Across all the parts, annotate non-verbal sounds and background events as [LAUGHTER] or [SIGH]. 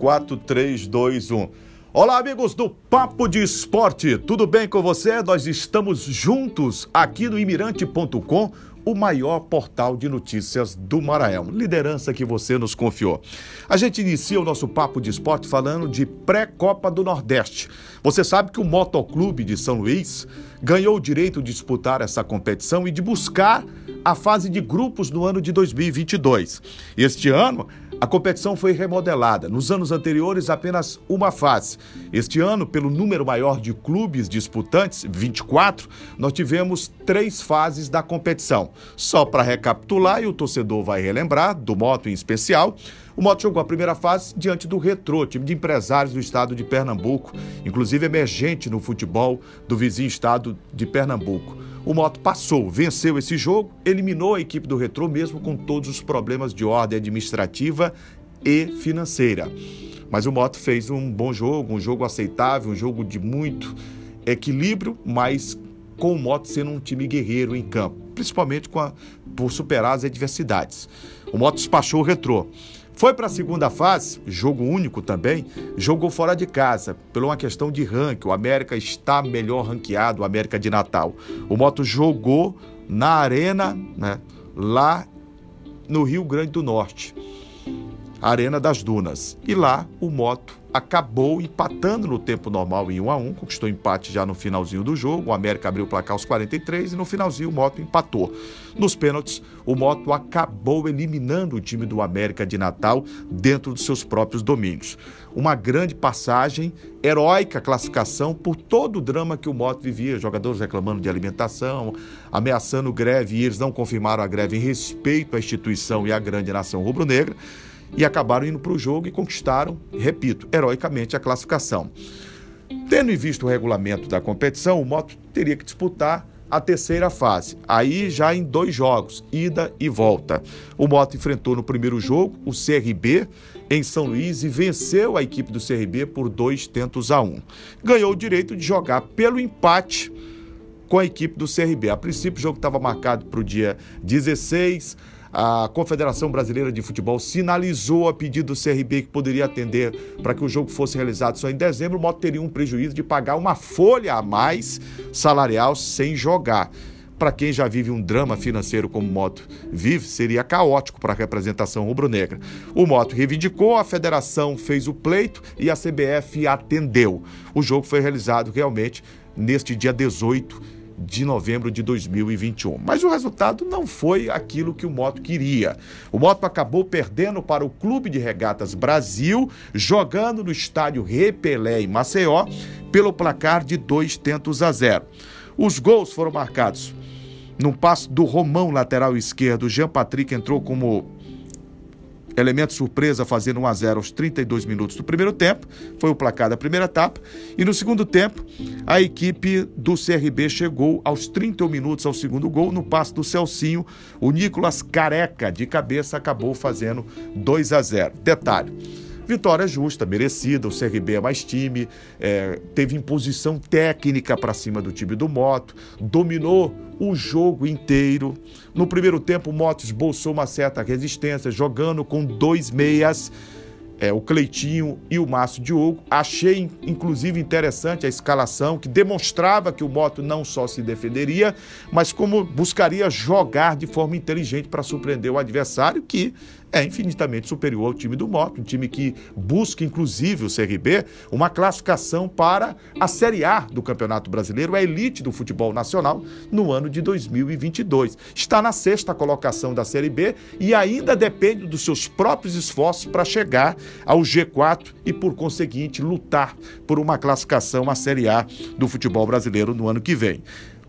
4, 3, 2, 1. Olá, amigos do Papo de Esporte, tudo bem com você? Nós estamos juntos aqui no imirante.com, o maior portal de notícias do Maranhão. Liderança que você nos confiou. A gente inicia o nosso Papo de Esporte falando de pré-Copa do Nordeste. Você sabe que o Motoclube de São Luís ganhou o direito de disputar essa competição e de buscar a fase de grupos no ano de 2022. Este ano, a competição foi remodelada. Nos anos anteriores, apenas uma fase. Este ano, pelo número maior de clubes disputantes, 24, nós tivemos três fases da competição. Só para recapitular, e o torcedor vai relembrar, do Moto em especial, o Moto jogou a primeira fase diante do Retrô, time de empresários do estado de Pernambuco, inclusive emergente no futebol do vizinho estado de Pernambuco. O Moto passou, venceu esse jogo, eliminou a equipe do Retrô, mesmo com todos os problemas de ordem administrativa e financeira. Mas o Moto fez um bom jogo, um jogo aceitável, um jogo de muito equilíbrio, mas com o Moto sendo um time guerreiro em campo, principalmente a, por superar as adversidades. O Moto despachou o Retrô. Foi para a segunda fase, jogo único também, jogou fora de casa, por uma questão de ranking. O América está melhor ranqueado, o América de Natal. O Moto jogou na arena, né, lá no Rio Grande do Norte, Arena das Dunas. E lá o Moto acabou empatando no tempo normal em 1 a 1 conquistou empate já no finalzinho do jogo. O América abriu o placar aos 43 e no finalzinho o Moto empatou. Nos pênaltis, o Moto acabou eliminando o time do América de Natal dentro dos seus próprios domínios. Uma grande passagem, heróica classificação por todo o drama que o Moto vivia, jogadores reclamando de alimentação, ameaçando greve e eles não confirmaram a greve em respeito à instituição e à grande nação rubro-negra e acabaram indo para o jogo e conquistaram, repito, heroicamente a classificação. Tendo em vista o regulamento da competição, o Moto teria que disputar a terceira fase, aí já em dois jogos, ida e volta. O Moto enfrentou no primeiro jogo o CRB em São Luís e venceu a equipe do CRB por dois tentos a um. Ganhou o direito de jogar pelo empate com a equipe do CRB. A princípio, o jogo estava marcado para o dia 16 a Confederação Brasileira de Futebol sinalizou a pedido do CRB que poderia atender para que o jogo fosse realizado só em dezembro. O Moto teria um prejuízo de pagar uma folha a mais salarial sem jogar. Para quem já vive um drama financeiro como o Moto vive, seria caótico para a representação rubro-negra. O Moto reivindicou, a federação fez o pleito e a CBF atendeu. O jogo foi realizado realmente neste dia 18 de novembro de 2021. Mas o resultado não foi aquilo que o Moto queria. O Moto acabou perdendo para o Clube de Regatas Brasil, jogando no estádio Repelé em Maceió, pelo placar de dois tentos a zero. Os gols foram marcados num passo do Romão, lateral esquerdo. Jean Patrick entrou como Elemento surpresa fazendo 1 a 0 aos 32 minutos do primeiro tempo, foi o placar da primeira etapa. E no segundo tempo, a equipe do CRB chegou aos 31 minutos ao segundo gol, no passe do Celcinho. O Nicolas Careca, de cabeça, acabou fazendo 2 a 0. Detalhe. Vitória justa, merecida. O CRB é mais time, é, teve imposição técnica para cima do time do Moto, dominou o jogo inteiro. No primeiro tempo, o Moto esboçou uma certa resistência, jogando com dois meias é, o Cleitinho e o Márcio Diogo. Achei, inclusive, interessante a escalação, que demonstrava que o Moto não só se defenderia, mas como buscaria jogar de forma inteligente para surpreender o adversário, que é infinitamente superior ao time do Moto, um time que busca, inclusive, o CRB, uma classificação para a Série A do Campeonato Brasileiro, a elite do futebol nacional, no ano de 2022. Está na sexta colocação da Série B e ainda depende dos seus próprios esforços para chegar ao G4 e, por conseguinte, lutar por uma classificação à Série A do futebol brasileiro no ano que vem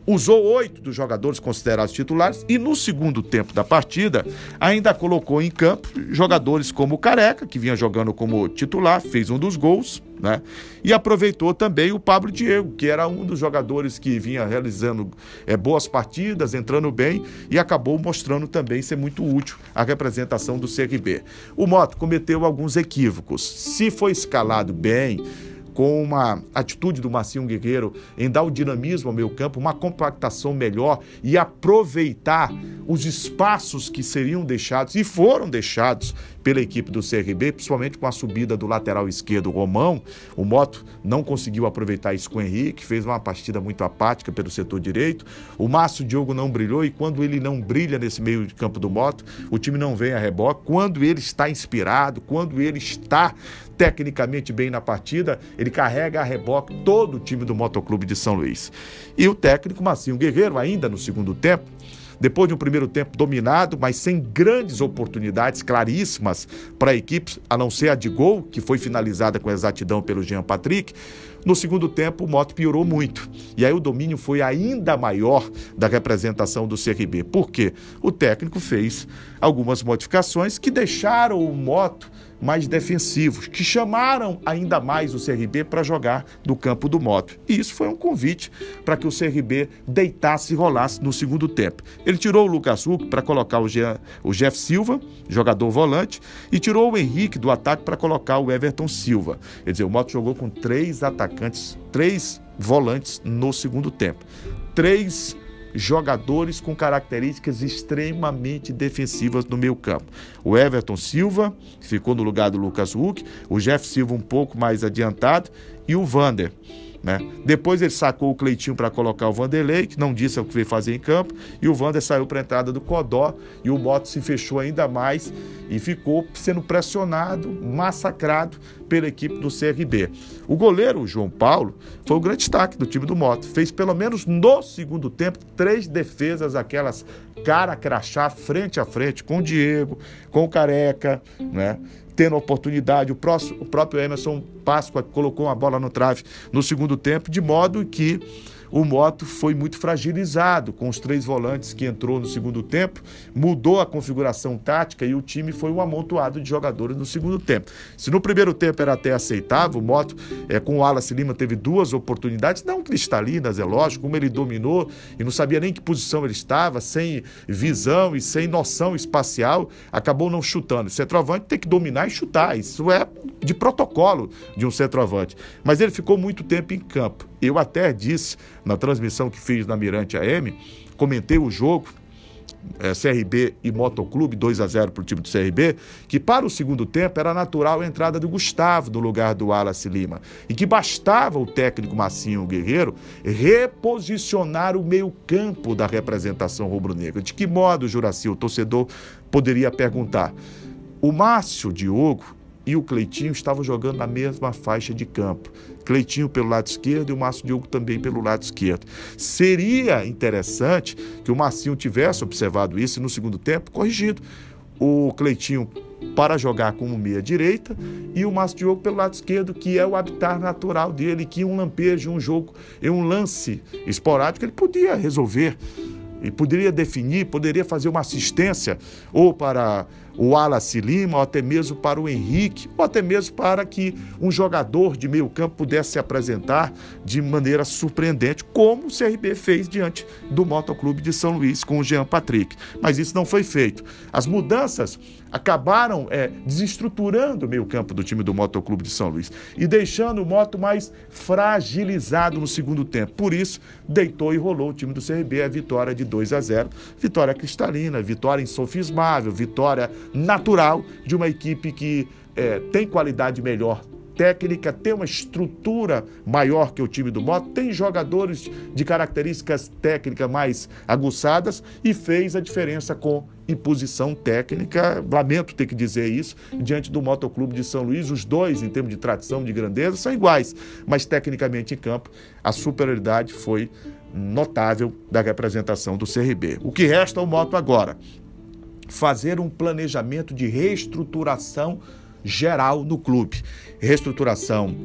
usou oito dos jogadores considerados titulares e no segundo tempo da partida ainda colocou em campo jogadores como o Careca, que vinha jogando como titular, fez um dos gols, né? E aproveitou também o Pablo Diego, que era um dos jogadores que vinha realizando é, boas partidas, entrando bem e acabou mostrando também ser muito útil a representação do CRB. O Moto cometeu alguns equívocos. Se foi escalado bem, com uma atitude do Marcinho Guerreiro em dar o dinamismo ao meio campo, uma compactação melhor e aproveitar os espaços que seriam deixados e foram deixados pela equipe do CRB, principalmente com a subida do lateral esquerdo Romão. O Moto não conseguiu aproveitar isso com o Henrique, fez uma partida muito apática pelo setor direito. O Márcio Diogo não brilhou e quando ele não brilha nesse meio de campo do Moto, o time não vem a reboque. Quando ele está inspirado, quando ele está tecnicamente bem na partida, ele carrega a reboque todo o time do Motoclube de São Luís. E o técnico Massinho Guerreiro, ainda no segundo tempo, depois de um primeiro tempo dominado, mas sem grandes oportunidades claríssimas para a equipe, a não ser a de gol, que foi finalizada com exatidão pelo Jean Patrick, no segundo tempo, o Moto piorou muito. E aí o domínio foi ainda maior da representação do CRB. Por quê? O técnico fez algumas modificações que deixaram o Moto mais defensivos, que chamaram ainda mais o CRB para jogar no campo do Moto. E isso foi um convite para que o CRB deitasse e rolasse no segundo tempo. Ele tirou o Lucas Huck para colocar o, Jean, o Jeff Silva, jogador volante, e tirou o Henrique do ataque para colocar o Everton Silva. Quer dizer, o Moto jogou com três atacantes, três volantes no segundo tempo. Três jogadores com características extremamente defensivas no meio campo. O Everton Silva, que ficou no lugar do Lucas Huck, o Jeff Silva um pouco mais adiantado e o Vander. Né? Depois ele sacou o Cleitinho para colocar o Vanderlei, que não disse o que veio fazer em campo, e o Vander saiu para a entrada do Codó, e o Moto se fechou ainda mais e ficou sendo pressionado, massacrado pela equipe do CRB. O goleiro, o João Paulo, foi o grande destaque do time do Moto. Fez pelo menos no segundo tempo três defesas, aquelas cara crachá frente a frente com o Diego, com o Careca, né? Tendo oportunidade. O, próximo, o próprio Emerson Páscoa colocou uma bola no trave no segundo tempo, de modo que o Moto foi muito fragilizado com os três volantes que entrou no segundo tempo, mudou a configuração tática e o time foi um amontoado de jogadores no segundo tempo. Se no primeiro tempo era até aceitável, o Moto é, com o Wallace Lima teve duas oportunidades, não cristalinas, é lógico, como ele dominou e não sabia nem que posição ele estava, sem visão e sem noção espacial, acabou não chutando. O centroavante tem que dominar e chutar, isso é de protocolo de um centroavante. Mas ele ficou muito tempo em campo. Eu até disse na transmissão que fiz na Mirante AM, comentei o jogo, é, CRB e Motoclube, 2 a 0 para o time do CRB, que para o segundo tempo era natural a entrada do Gustavo no lugar do Wallace Lima. E que bastava o técnico Massinho Guerreiro reposicionar o meio-campo da representação rubro-negra. De que modo, Juraci, o torcedor poderia perguntar? O Márcio Diogo e o Cleitinho estavam jogando na mesma faixa de campo. Cleitinho pelo lado esquerdo e o Márcio Diogo também pelo lado esquerdo. Seria interessante que o Marcinho tivesse observado isso e no segundo tempo corrigido. O Cleitinho para jogar como meia direita e o Márcio Diogo pelo lado esquerdo, que é o habitat natural dele, que um lampejo, um jogo, um lance esporádico ele podia resolver e poderia definir, poderia fazer uma assistência ou para o Wallace Lima, ou até mesmo para o Henrique, ou até mesmo para que um jogador de meio campo pudesse se apresentar de maneira surpreendente, como o CRB fez diante do Motoclube de São Luís com o Jean Patrick. Mas isso não foi feito. As mudanças acabaram é, desestruturando o meio campo do time do Motoclube de São Luís e deixando o Moto mais fragilizado no segundo tempo. Por isso, deitou e rolou o time do CRB a vitória de 2 a 0. Vitória cristalina, vitória insofismável, vitória natural de uma equipe que é, tem qualidade melhor técnica, tem uma estrutura maior que o time do Moto, tem jogadores de características técnicas mais aguçadas e fez a diferença com imposição técnica. Lamento ter que dizer isso diante do Motoclube de São Luís. Os dois, em termos de tradição, de grandeza, são iguais, mas tecnicamente em campo a superioridade foi notável da representação do CRB. O que resta ao Moto agora? Fazer um planejamento de reestruturação geral no clube. Reestruturação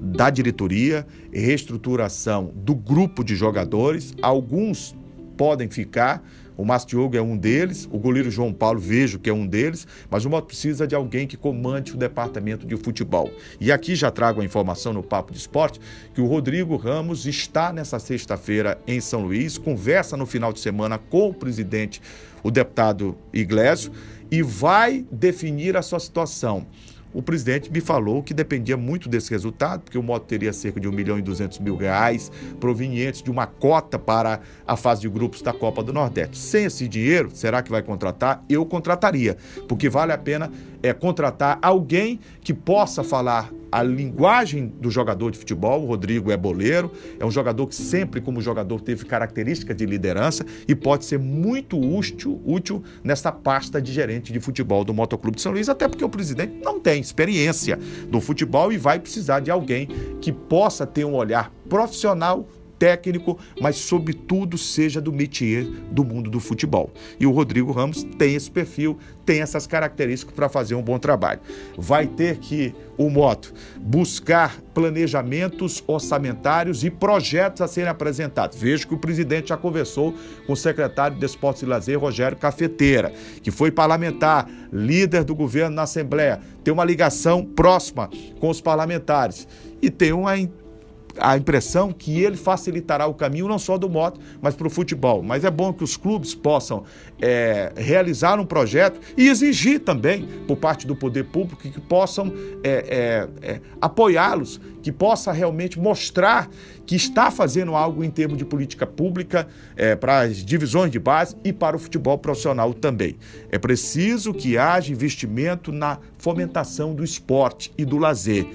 da diretoria, reestruturação do grupo de jogadores. Alguns podem ficar, o Márcio Diogo é um deles, o goleiro João Paulo vejo que é um deles, mas o Moto precisa de alguém que comande o departamento de futebol. E aqui já trago a informação no Papo de Esporte que o Rodrigo Ramos está nessa sexta-feira em São Luís, conversa no final de semana com o presidente, o deputado Iglesio, e vai definir a sua situação. O presidente me falou que dependia muito desse resultado, porque o moto teria cerca de 1 milhão e 200 mil reais provenientes de uma cota para a fase de grupos da Copa do Nordeste. Sem esse dinheiro, será que vai contratar? Eu contrataria, porque vale a pena é contratar alguém que possa falar a linguagem do jogador de futebol. O Rodrigo é boleiro, é um jogador que sempre, como jogador, teve características de liderança e pode ser muito útil, útil nessa pasta de gerente de futebol do Motoclube de São Luís, até porque o presidente não tem experiência do futebol e vai precisar de alguém que possa ter um olhar profissional técnico, mas sobretudo seja do métier do mundo do futebol. E o Rodrigo Ramos tem esse perfil, tem essas características para fazer um bom trabalho. Vai ter que o Moto buscar planejamentos orçamentários e projetos a serem apresentados. Vejo que o presidente já conversou com o secretário de Esportes e Lazer, Rogério Cafeteira, que foi parlamentar, líder do governo na Assembleia, tem uma ligação próxima com os parlamentares e tem uma a impressão que ele facilitará o caminho não só do moto, mas para o futebol. Mas é bom que os clubes possam é, realizar um projeto e exigir também, por parte do poder público, que possam é, é, é, apoiá-los, que possa realmente mostrar que está fazendo algo em termos de política pública é, para as divisões de base e para o futebol profissional também. É preciso que haja investimento na fomentação do esporte e do lazer.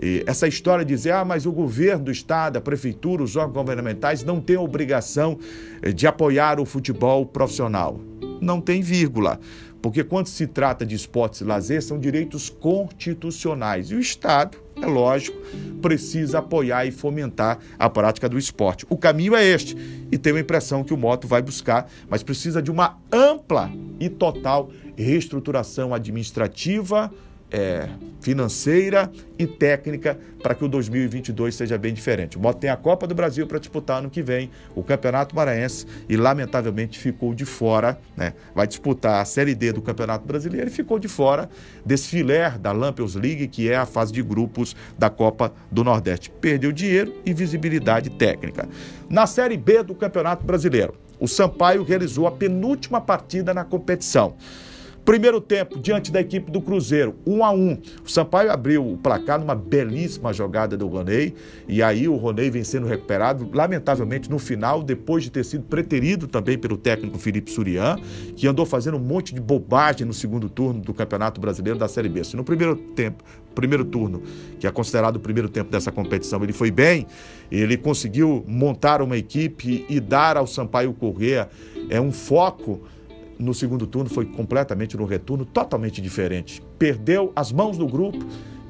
E essa história de dizer, ah, mas o governo do estado, a prefeitura, os órgãos governamentais não têm obrigação eh, de apoiar o futebol profissional. Não tem vírgula. Porque quando se trata de esportes e lazer, são direitos constitucionais. E o Estado, é lógico, precisa apoiar e fomentar a prática do esporte. O caminho é este. E tenho a impressão que o Moto vai buscar, mas precisa de uma ampla e total reestruturação administrativa, é, financeira e técnica para que o 2022 seja bem diferente. O Moto tem a Copa do Brasil para disputar ano que vem, o Campeonato Maranhense e lamentavelmente ficou de fora, né? Vai disputar a Série D do Campeonato Brasileiro e ficou de fora desse filé da Lampions League, que é a fase de grupos da Copa do Nordeste. Perdeu dinheiro e visibilidade técnica. Na Série B do Campeonato Brasileiro, o Sampaio realizou a penúltima partida na competição. Primeiro tempo, diante da equipe do Cruzeiro, 1 um a 1 um. O Sampaio abriu o placar numa belíssima jogada do Roney, e aí o Roney vem sendo recuperado, lamentavelmente no final, depois de ter sido preterido também pelo técnico Felipe Surian, que andou fazendo um monte de bobagem no segundo turno do Campeonato Brasileiro da Série B. Se no primeiro tempo, primeiro turno, que é considerado o primeiro tempo dessa competição, ele foi bem, ele conseguiu montar uma equipe e dar ao Sampaio Corrêa é um foco no segundo turno foi completamente no retorno, totalmente diferente. Perdeu as mãos do grupo,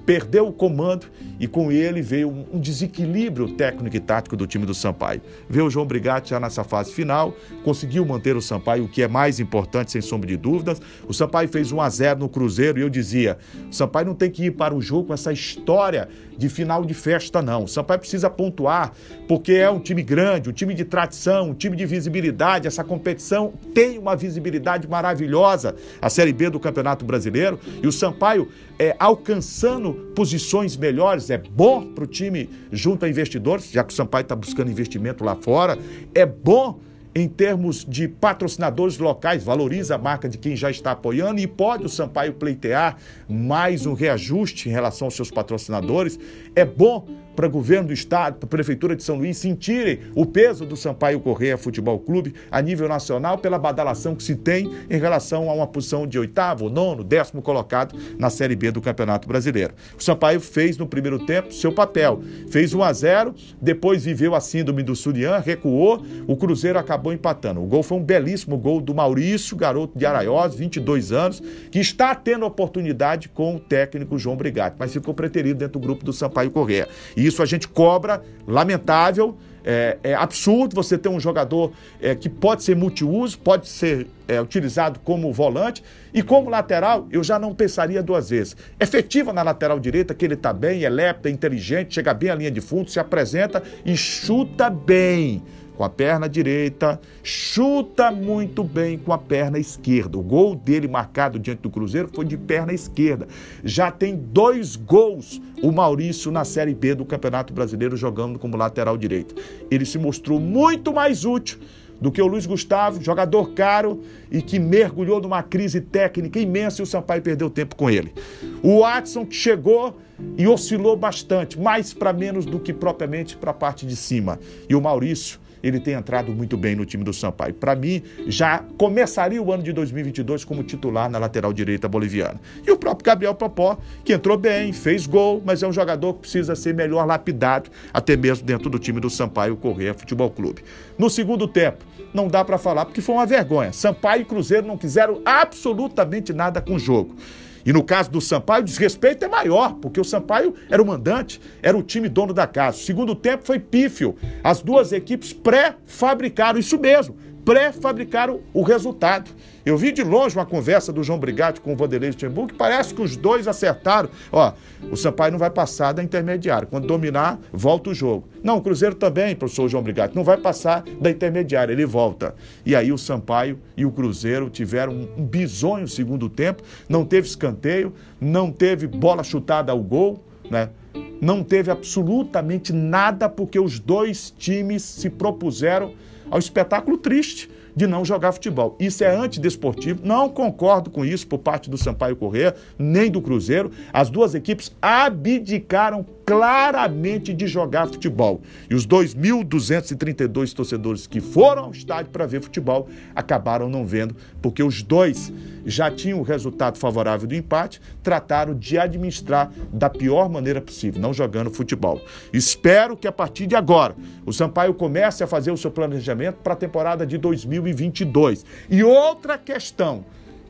perdeu o comando e com ele veio um desequilíbrio técnico e tático do time do Sampaio. Veio o João Brigatti já nessa fase final, conseguiu manter o Sampaio, o que é mais importante, sem sombra de dúvidas. O Sampaio fez 1 a 0 no Cruzeiro e eu dizia: o Sampaio não tem que ir para o jogo com essa história de final de festa, não. O Sampaio precisa pontuar, porque é um time grande, um time de tradição, um time de visibilidade. Essa competição tem uma visibilidade maravilhosa, a Série B do Campeonato Brasileiro, e o Sampaio é, alcançando posições melhores é bom para o time junto a investidores, já que o Sampaio está buscando investimento lá fora, é bom em termos de patrocinadores locais, valoriza a marca de quem já está apoiando e pode o Sampaio pleitear mais um reajuste em relação aos seus patrocinadores. É bom para o governo do estado, para a prefeitura de São Luís sentirem o peso do Sampaio Correia Futebol Clube a nível nacional pela badalação que se tem em relação a uma posição de oitavo, nono, décimo colocado na Série B do Campeonato Brasileiro. O Sampaio fez no primeiro tempo seu papel, fez 1 a 0, depois viveu a síndrome do Surian, recuou, o Cruzeiro acabou empatando. O gol foi um belíssimo gol do Maurício, garoto de Araiós, 22 anos, que está tendo oportunidade com o técnico João Brigatti, mas ficou preterido dentro do grupo do Sampaio Correia. E isso a gente cobra, lamentável. É, é, absurdo você ter um jogador é, que pode ser multiuso, pode ser é, utilizado como volante e como lateral, eu já não pensaria duas vezes. Efetiva na lateral direita, que ele está bem, é lépta, é inteligente, chega bem à linha de fundo, se apresenta e chuta bem com a perna direita, chuta muito bem com a perna esquerda. O gol dele marcado diante do Cruzeiro foi de perna esquerda. Já tem dois gols o Maurício na Série B do Campeonato Brasileiro jogando como lateral direito. Ele se mostrou muito mais útil do que o Luiz Gustavo, jogador caro e que mergulhou numa crise técnica imensa e o Sampaio perdeu tempo com ele. O Watson que chegou e oscilou bastante, mais para menos do que propriamente para a parte de cima. E o Maurício ele tem entrado muito bem no time do Sampaio. Para mim, já começaria o ano de 2022 como titular na lateral direita boliviana. E o próprio Gabriel Popó, que entrou bem, fez gol, mas é um jogador que precisa ser melhor lapidado, até mesmo dentro do time do Sampaio Correia Futebol Clube. No segundo tempo, não dá para falar porque foi uma vergonha. Sampaio e Cruzeiro não quiseram absolutamente nada com o jogo. E no caso do Sampaio, o desrespeito é maior, porque o Sampaio era o mandante, era o time dono da casa. O segundo tempo foi pífio. As duas equipes pré-fabricaram isso mesmo pré-fabricaram o resultado. Eu vi de longe uma conversa do João Brigatti com o Vanderlei Luxemburgo que parece que os dois acertaram. Ó, o Sampaio não vai passar da intermediária. Quando dominar, volta o jogo. Não, o Cruzeiro também, professor João Brigatti, não vai passar da intermediária, ele volta. E aí o Sampaio e o Cruzeiro tiveram um bisonho segundo tempo, não teve escanteio, não teve bola chutada ao gol, né? Não teve absolutamente nada porque os dois times se propuseram ao espetáculo triste de não jogar futebol. Isso é antidesportivo, não concordo com isso por parte do Sampaio Corrêa, nem do Cruzeiro. As duas equipes abdicaram claramente de jogar futebol. E os 2.232 torcedores que foram ao estádio para ver futebol acabaram não vendo, porque os dois já tinham o resultado favorável do empate, trataram de administrar da pior maneira possível, não jogando futebol. Espero que a partir de agora o Sampaio comece a fazer o seu planejamento para a temporada de 2022. E outra questão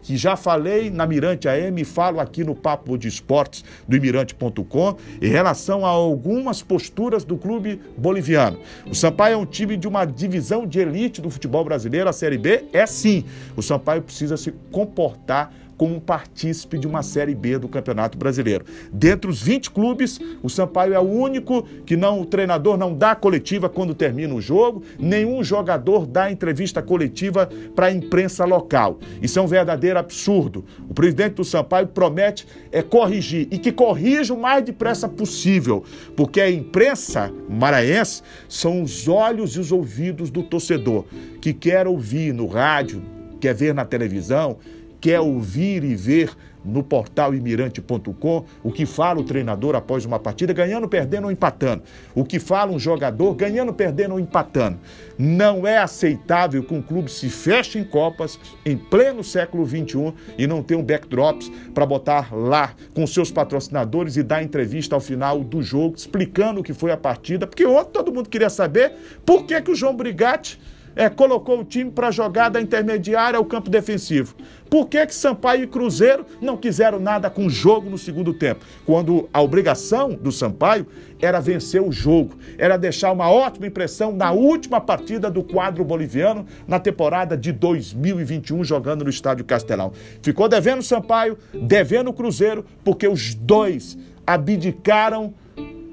que já falei na Mirante AM e falo aqui no Papo de Esportes do Imirante.com em relação a algumas posturas do clube boliviano. O Sampaio é um time de uma divisão de elite do futebol brasileiro, a Série B é sim. O Sampaio precisa se comportar como partícipe de uma Série B do Campeonato Brasileiro. Dentre os 20 clubes, o Sampaio é o único que não o treinador não dá coletiva quando termina o jogo, nenhum jogador dá entrevista coletiva para a imprensa local. Isso é um verdadeiro absurdo. O presidente do Sampaio promete é corrigir e que corrija o mais depressa possível, porque a imprensa maranhense são os olhos e os ouvidos do torcedor que quer ouvir no rádio, quer ver na televisão, quer ouvir e ver no portal imirante.com o que fala o treinador após uma partida, ganhando, perdendo ou empatando. O que fala um jogador, ganhando, perdendo ou empatando. Não é aceitável que um clube se feche em Copas em pleno século XXI e não tenha um backdrops para botar lá com seus patrocinadores e dar entrevista ao final do jogo explicando o que foi a partida, porque ontem todo mundo queria saber por que, que o João Brigatti é, colocou o time para jogar da intermediária ao campo defensivo. Por que, que Sampaio e Cruzeiro não quiseram nada com o jogo no segundo tempo? Quando a obrigação do Sampaio era vencer o jogo, era deixar uma ótima impressão na última partida do quadro boliviano na temporada de 2021, jogando no Estádio Castelão. Ficou devendo Sampaio, devendo o Cruzeiro, porque os dois abdicaram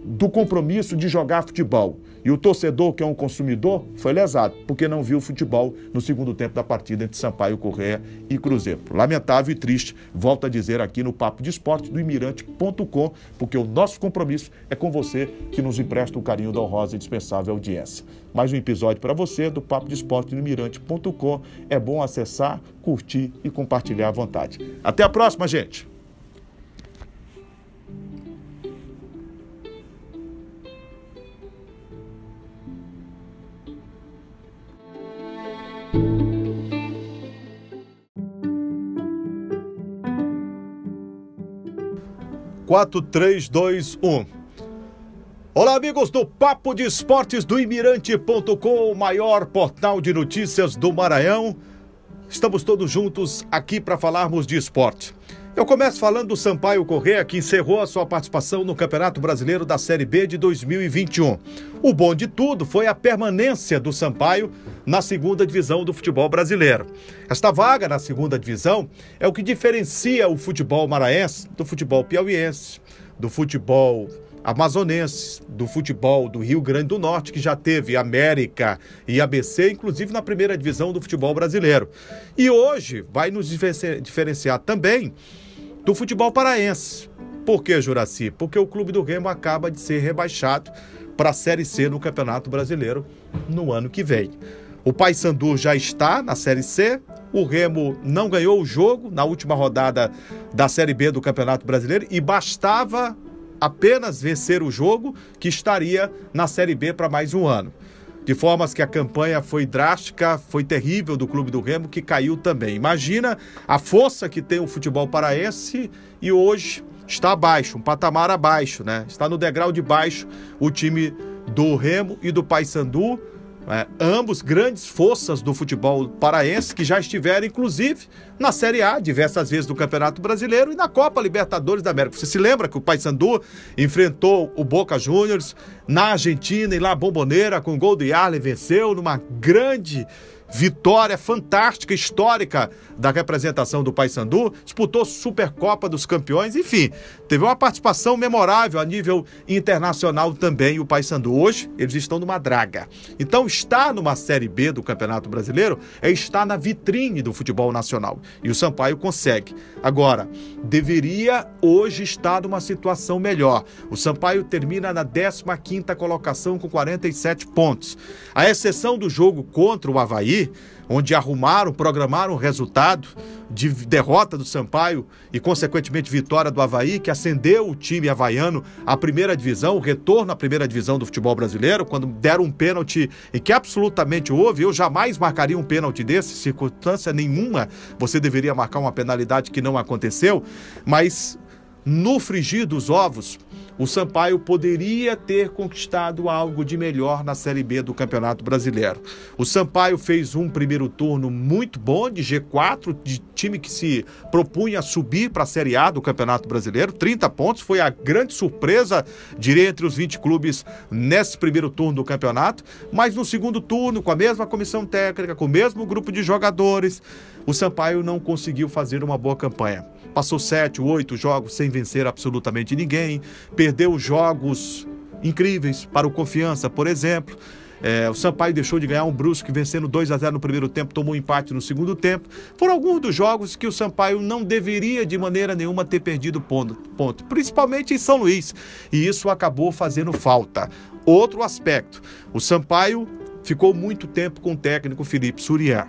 do compromisso de jogar futebol. E o torcedor, que é um consumidor, foi lesado, porque não viu o futebol no segundo tempo da partida entre Sampaio Correia e Cruzeiro. Lamentável e triste, volto a dizer aqui no Papo de Esporte do Imirante.com, porque o nosso compromisso é com você que nos empresta o carinho da honrosa e dispensável audiência. Mais um episódio para você do Papo de Esporte do Imirante.com. É bom acessar, curtir e compartilhar à vontade. Até a próxima, gente! Quatro, três, dois, um. Olá, amigos do Papo de Esportes do Imirante.com, o maior portal de notícias do Maranhão. Estamos todos juntos aqui para falarmos de esporte. Eu começo falando do Sampaio Corrêa, que encerrou a sua participação no Campeonato Brasileiro da Série B de 2021. O bom de tudo foi a permanência do Sampaio na segunda divisão do futebol brasileiro. Esta vaga na segunda divisão é o que diferencia o futebol maranhense do futebol piauiense, do futebol amazonense, do futebol do Rio Grande do Norte, que já teve América e ABC, inclusive na primeira divisão do futebol brasileiro. E hoje vai nos diferenciar também do futebol paraense. Por que, Juraci? Porque o Clube do Remo acaba de ser rebaixado para a Série C no Campeonato Brasileiro no ano que vem. O Paysandu já está na Série C. O Remo não ganhou o jogo na última rodada da Série B do Campeonato Brasileiro e bastava apenas vencer o jogo que estaria na Série B para mais um ano. De formas que a campanha foi drástica, foi terrível do Clube do Remo, que caiu também. Imagina a força que tem o futebol paraense e hoje está abaixo, um patamar abaixo, né? Está no degrau de baixo o time do Remo e do Paysandu é, ambos grandes forças do futebol paraense que já estiveram, inclusive, na Série A diversas vezes do Campeonato Brasileiro e na Copa Libertadores da América. Você se lembra que o Paysandu enfrentou o Boca Juniors na Argentina e lá Bomboneira com gol do Yarley venceu numa grande vitória fantástica, histórica da representação do Paysandu, disputou Supercopa dos Campeões, enfim, teve uma participação memorável a nível internacional também o Paysandu. Hoje eles estão numa draga. Então estar numa Série B do Campeonato Brasileiro é estar na vitrine do futebol nacional. E o Sampaio consegue. Agora, deveria hoje estar numa situação melhor. O Sampaio termina na 15ª colocação com 47 pontos. A exceção do jogo contra o Havaí, onde arrumaram, programaram o resultado de derrota do Sampaio e, consequentemente, vitória do Havaí, que acendeu o time havaiano à primeira divisão, o retorno à primeira divisão do futebol brasileiro, quando deram um pênalti e que absolutamente houve. Eu jamais marcaria um pênalti desse, circunstância nenhuma você deveria marcar uma penalidade que não aconteceu, mas no frigir dos ovos, o Sampaio poderia ter conquistado algo de melhor na Série B do Campeonato Brasileiro. O Sampaio fez um primeiro turno muito bom de G4, de time que se propunha a subir para a Série A do Campeonato Brasileiro. 30 pontos, foi a grande surpresa, diria, entre os 20 clubes nesse primeiro turno do campeonato. Mas no segundo turno, com a mesma comissão técnica, com o mesmo grupo de jogadores, o Sampaio não conseguiu fazer uma boa campanha. Passou sete, oito jogos sem vencer absolutamente ninguém, perdeu jogos incríveis para o Confiança, por exemplo. É, o Sampaio deixou de ganhar um Brusque vencendo 2 a 0 no primeiro tempo, tomou um empate no segundo tempo. Foram alguns dos jogos que o Sampaio não deveria de maneira nenhuma ter perdido ponto, ponto, principalmente em São Luís. E isso acabou fazendo falta. Outro aspecto, o Sampaio ficou muito tempo com o técnico Felipe Surian.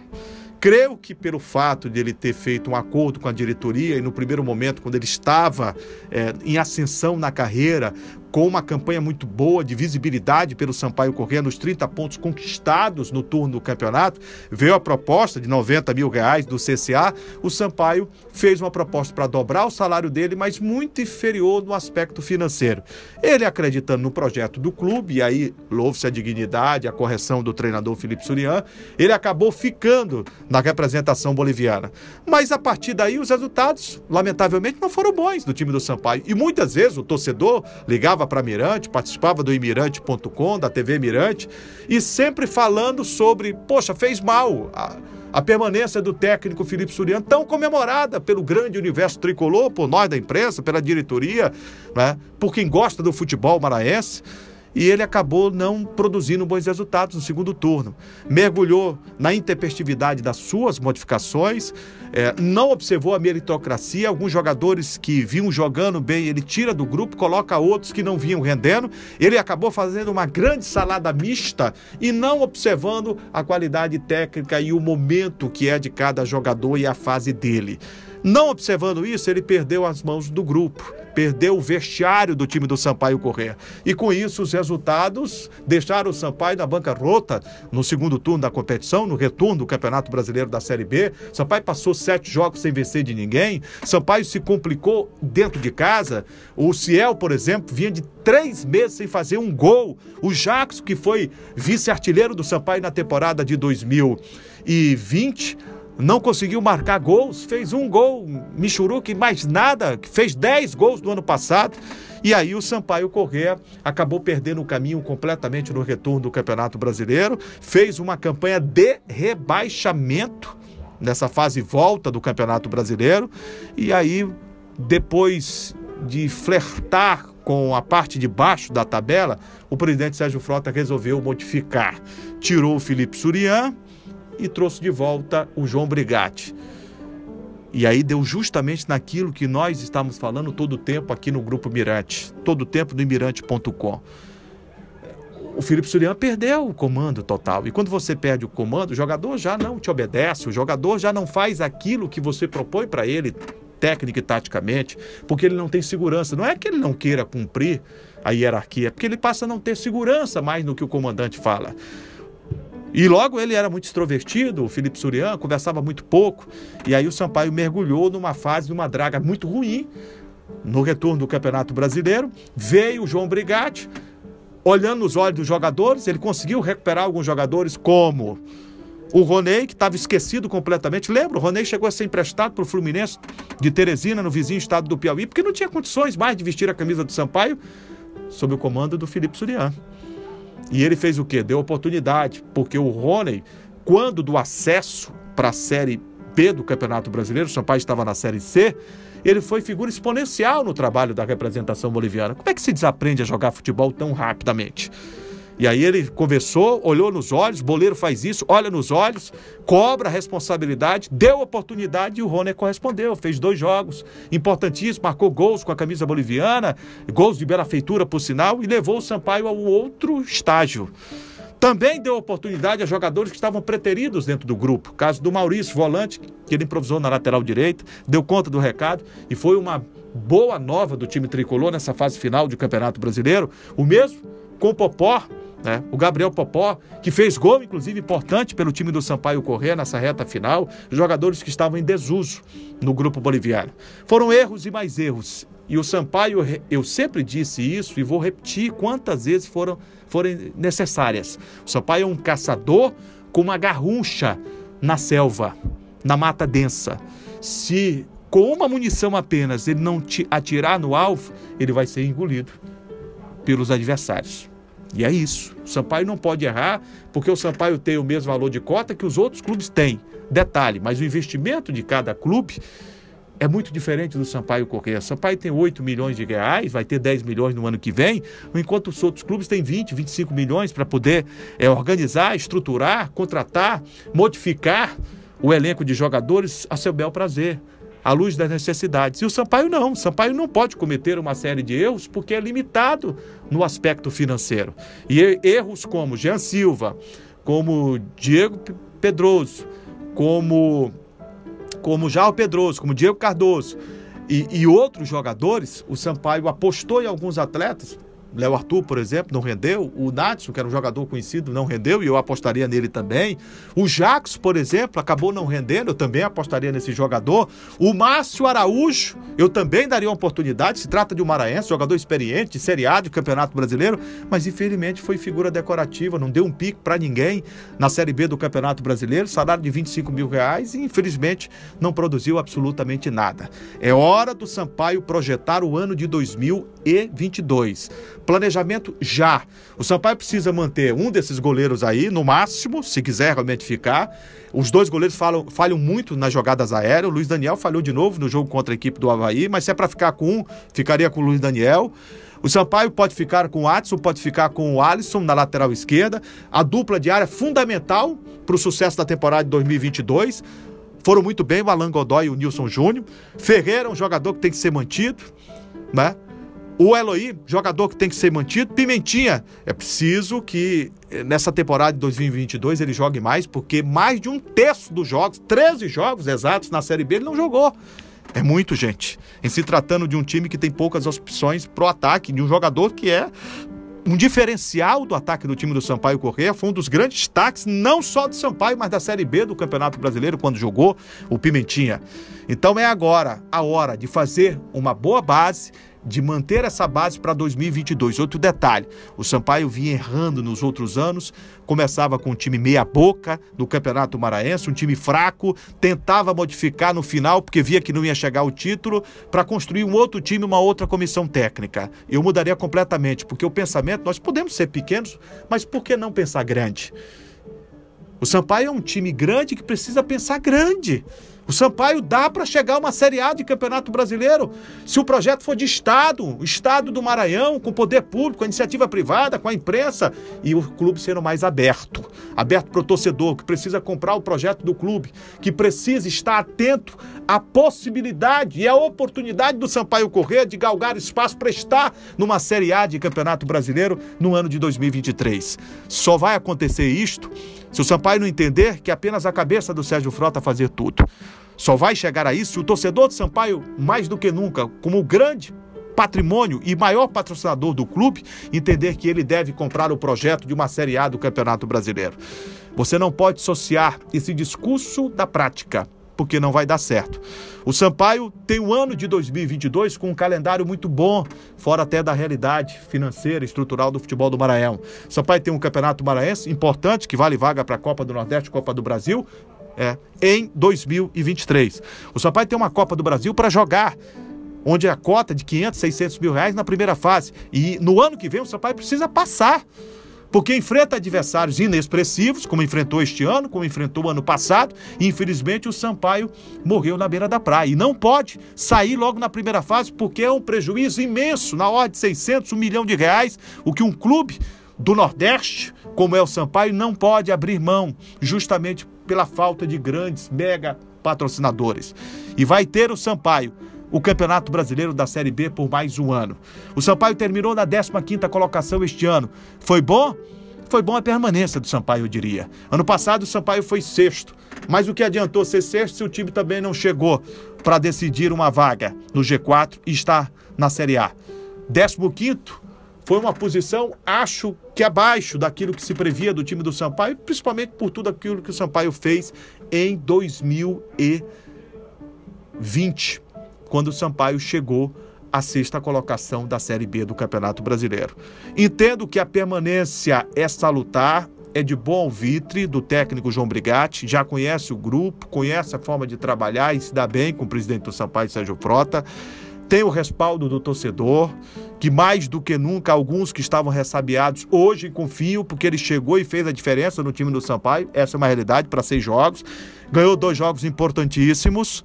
Creio que pelo fato de ele ter feito um acordo com a diretoria e no primeiro momento, quando ele estava é, em ascensão na carreira, com uma campanha muito boa de visibilidade pelo Sampaio Corrêa nos 30 pontos conquistados no turno do campeonato, veio a proposta de 90 mil reais do CCA. O Sampaio fez uma proposta para dobrar o salário dele, mas muito inferior no aspecto financeiro. Ele acreditando no projeto do clube, e aí louve-se a dignidade, a correção do treinador Felipe Surian, ele acabou ficando na representação boliviana. Mas a partir daí os resultados, lamentavelmente, não foram bons do time do Sampaio. E muitas vezes o torcedor ligava para Mirante, participava do imirante.com, da TV Mirante, e sempre falando sobre, poxa, fez mal. A, a permanência do técnico Felipe Surian, tão comemorada pelo grande universo tricolor, por nós da imprensa, pela diretoria, né, por quem gosta do futebol maranhense e ele acabou não produzindo bons resultados no segundo turno. Mergulhou na intempestividade das suas modificações, é, não observou a meritocracia. Alguns jogadores que vinham jogando bem, ele tira do grupo, coloca outros que não vinham rendendo. Ele acabou fazendo uma grande salada mista e não observando a qualidade técnica e o momento que é de cada jogador e a fase dele. Não observando isso, ele perdeu as mãos do grupo, perdeu o vestiário do time do Sampaio Correr. E com isso, os resultados deixaram o Sampaio na bancarrota no segundo turno da competição, no retorno do Campeonato Brasileiro da Série B. Sampaio passou sete jogos sem vencer de ninguém. Sampaio se complicou dentro de casa. O Ciel, por exemplo, vinha de três meses sem fazer um gol. O Jacques, que foi vice-artilheiro do Sampaio na temporada de 2020 não conseguiu marcar gols, fez um gol, Michuruque mais nada, fez 10 gols no ano passado. E aí o Sampaio Corrêa acabou perdendo o caminho completamente no retorno do Campeonato Brasileiro, fez uma campanha de rebaixamento nessa fase volta do Campeonato Brasileiro. E aí, depois de flertar com a parte de baixo da tabela, o presidente Sérgio Frota resolveu modificar. Tirou o Felipe Surian e trouxe de volta o João Brigatti. E aí deu justamente naquilo que nós estamos falando todo o tempo aqui no Grupo Mirante, todo o tempo no mirante.com. o Felipe Surian perdeu o comando total. E quando você perde o comando, o jogador já não te obedece, o jogador já não faz aquilo que você propõe para ele, técnica e taticamente, porque ele não tem segurança. Não é que ele não queira cumprir a hierarquia, é porque ele passa a não ter segurança mais no que o comandante fala. E logo ele era muito extrovertido, o Felipe Surian, conversava muito pouco. E aí o Sampaio mergulhou numa fase, numa draga muito ruim. No retorno do Campeonato Brasileiro, veio o João Brigatti, olhando nos olhos dos jogadores, ele conseguiu recuperar alguns jogadores, como o Roney, que estava esquecido completamente. Lembra? O Roney chegou a ser emprestado para o Fluminense de Teresina, no vizinho estado do Piauí, porque não tinha condições mais de vestir a camisa do Sampaio, sob o comando do Felipe Surian. E ele fez o quê? Deu oportunidade, porque o Rony, quando do acesso para a Série B do Campeonato Brasileiro, o Sampaio estava na Série C, ele foi figura exponencial no trabalho da representação boliviana. Como é que se desaprende a jogar futebol tão rapidamente? E aí ele conversou, olhou nos olhos, boleiro faz isso, olha nos olhos, cobra a responsabilidade, deu oportunidade e o Rony correspondeu. Fez dois jogos importantíssimos, marcou gols com a camisa boliviana, gols de bela feitura, por sinal, e levou o Sampaio ao outro estágio. Também deu oportunidade a jogadores que estavam preteridos dentro do grupo. Caso do Maurício, volante, que ele improvisou na lateral direita, deu conta do recado e foi uma boa nova do time tricolor nessa fase final de Campeonato Brasileiro. O mesmo com o Popó, né? O Gabriel Popó, que fez gol, inclusive, importante pelo time do Sampaio Corrêa nessa reta final, jogadores que estavam em desuso no grupo boliviano. Foram erros e mais erros. E o Sampaio, eu sempre disse isso e vou repetir quantas vezes foram, forem necessárias. O Sampaio é um caçador com uma garruncha na selva, na mata densa. Se com uma munição apenas ele não atirar no alvo, ele vai ser engolido pelos adversários. E é isso. O Sampaio não pode errar, porque o Sampaio tem o mesmo valor de cota que os outros clubes têm. Detalhe, mas o investimento de cada clube é muito diferente do Sampaio Correia. Sampaio tem 8 milhões de reais, vai ter 10 milhões no ano que vem, enquanto os outros clubes têm 20, 25 milhões para poder é, organizar, estruturar, contratar, modificar o elenco de jogadores a seu bel prazer à luz das necessidades. E o Sampaio não. O Sampaio não pode cometer uma série de erros porque é limitado no aspecto financeiro. E erros como Jean Silva, como Diego Pedroso, como, como Jao Pedroso, como Diego Cardoso e, e outros jogadores, o Sampaio apostou em alguns atletas Léo Arthur, por exemplo, não rendeu. O Natson, que era um jogador conhecido, não rendeu e eu apostaria nele também. O Jax, por exemplo, acabou não rendendo, eu também apostaria nesse jogador. O Márcio Araújo, eu também daria uma oportunidade. Se trata de um maranhense, jogador experiente, de Série A, de Campeonato Brasileiro, mas infelizmente foi figura decorativa, não deu um pico para ninguém na Série B do Campeonato Brasileiro, salário de 25 mil reais e infelizmente não produziu absolutamente nada. É hora do Sampaio projetar o ano de 2022 Planejamento já. O Sampaio precisa manter um desses goleiros aí, no máximo, se quiser realmente ficar. Os dois goleiros falham muito nas jogadas aéreas. O Luiz Daniel falhou de novo no jogo contra a equipe do Havaí, mas se é para ficar com um, ficaria com o Luiz Daniel. O Sampaio pode ficar com o Adson, pode ficar com o Alisson na lateral esquerda. A dupla de área fundamental para o sucesso da temporada de 2022. Foram muito bem o Alan Godoy e o Nilson Júnior. Ferreira, um jogador que tem que ser mantido, né? O Eloy, jogador que tem que ser mantido. Pimentinha, é preciso que eh, nessa temporada de 2022 ele jogue mais, porque mais de um terço dos jogos, 13 jogos exatos na Série B, ele não jogou. É muito, gente. Em se tratando de um time que tem poucas opções pro ataque, de um jogador que é um diferencial do ataque do time do Sampaio Correia, foi um dos grandes destaques, não só do Sampaio, mas da Série B do Campeonato Brasileiro, quando jogou o Pimentinha. Então é agora a hora de fazer uma boa base de manter essa base para 2022. Outro detalhe: o Sampaio vinha errando nos outros anos, começava com um time meia-boca no Campeonato Maranhense, um time fraco, tentava modificar no final, porque via que não ia chegar o título, para construir um outro time, uma outra comissão técnica. Eu mudaria completamente, porque o pensamento, nós podemos ser pequenos, mas por que não pensar grande? O Sampaio é um time grande que precisa pensar grande. O Sampaio dá para chegar a uma Série A de Campeonato Brasileiro se o projeto for de Estado, o Estado do Maranhão, com poder público, com a iniciativa privada, com a imprensa e o clube sendo mais aberto. Aberto para o torcedor que precisa comprar o projeto do clube, que precisa estar atento a possibilidade e a oportunidade do Sampaio Corrêa de galgar espaço para estar numa Série A de Campeonato Brasileiro no ano de 2023. Só vai acontecer isto se o Sampaio não entender que apenas a cabeça do Sérgio Frota fazer tudo. Só vai chegar a isso se o torcedor do Sampaio, mais do que nunca, como o grande patrimônio e maior patrocinador do clube, entender que ele deve comprar o projeto de uma Série A do Campeonato Brasileiro. Você não pode associar esse discurso da prática, porque não vai dar certo. O Sampaio tem o um ano de 2022 com um calendário muito bom, fora até da realidade financeira e estrutural do futebol do Maranhão. Sampaio tem um campeonato maranhense importante, que vale vaga para a Copa do Nordeste, Copa do Brasil, é, em 2023. O Sampaio tem uma Copa do Brasil para jogar onde a cota de 500, 600 mil reais na primeira fase. E no ano que vem o Sampaio precisa passar, porque enfrenta adversários inexpressivos, como enfrentou este ano, como enfrentou o ano passado, e infelizmente o Sampaio morreu na beira da praia. E não pode sair logo na primeira fase, porque é um prejuízo imenso, na ordem de 600, 1 milhão de reais, o que um clube do Nordeste, como é o Sampaio, não pode abrir mão, justamente pela falta de grandes mega patrocinadores. E vai ter o Sampaio o Campeonato Brasileiro da Série B por mais um ano. O Sampaio terminou na 15ª colocação este ano. Foi bom? Foi bom a permanência do Sampaio, eu diria. Ano passado o Sampaio foi sexto, mas o que adiantou ser sexto se o time também não chegou para decidir uma vaga no G4 e está na Série A. 15 foi uma posição, acho que abaixo daquilo que se previa do time do Sampaio, principalmente por tudo aquilo que o Sampaio fez em 2020 quando o Sampaio chegou à sexta colocação da Série B do Campeonato Brasileiro. Entendo que a permanência é salutar, é de bom alvitre do técnico João Brigatti, já conhece o grupo, conhece a forma de trabalhar e se dá bem com o presidente do Sampaio, Sérgio Frota. Tem o respaldo do torcedor, que mais do que nunca, alguns que estavam ressabiados hoje confiam, porque ele chegou e fez a diferença no time do Sampaio. Essa é uma realidade para seis jogos. Ganhou dois jogos importantíssimos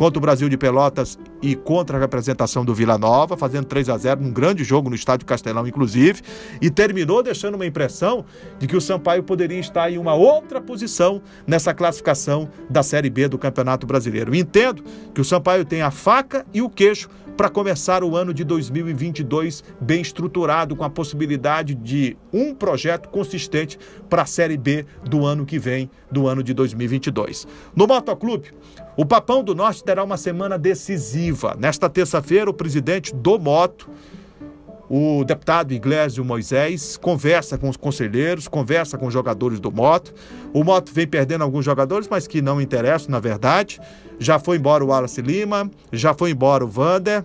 contra o Brasil de Pelotas e contra a representação do Vila Nova, fazendo 3 a 0 num grande jogo no Estádio Castelão, inclusive, e terminou deixando uma impressão de que o Sampaio poderia estar em uma outra posição nessa classificação da Série B do Campeonato Brasileiro. Entendo que o Sampaio tem a faca e o queixo para começar o ano de 2022 bem estruturado, com a possibilidade de um projeto consistente para a Série B do ano que vem, do ano de 2022. No Motoclube, o Papão do Norte terá uma semana decisiva. Nesta terça-feira, o presidente do Moto, o deputado Iglesio Moisés, conversa com os conselheiros, conversa com os jogadores do Moto. O Moto vem perdendo alguns jogadores, mas que não interessam, na verdade. Já foi embora o Wallace Lima, já foi embora o Vander.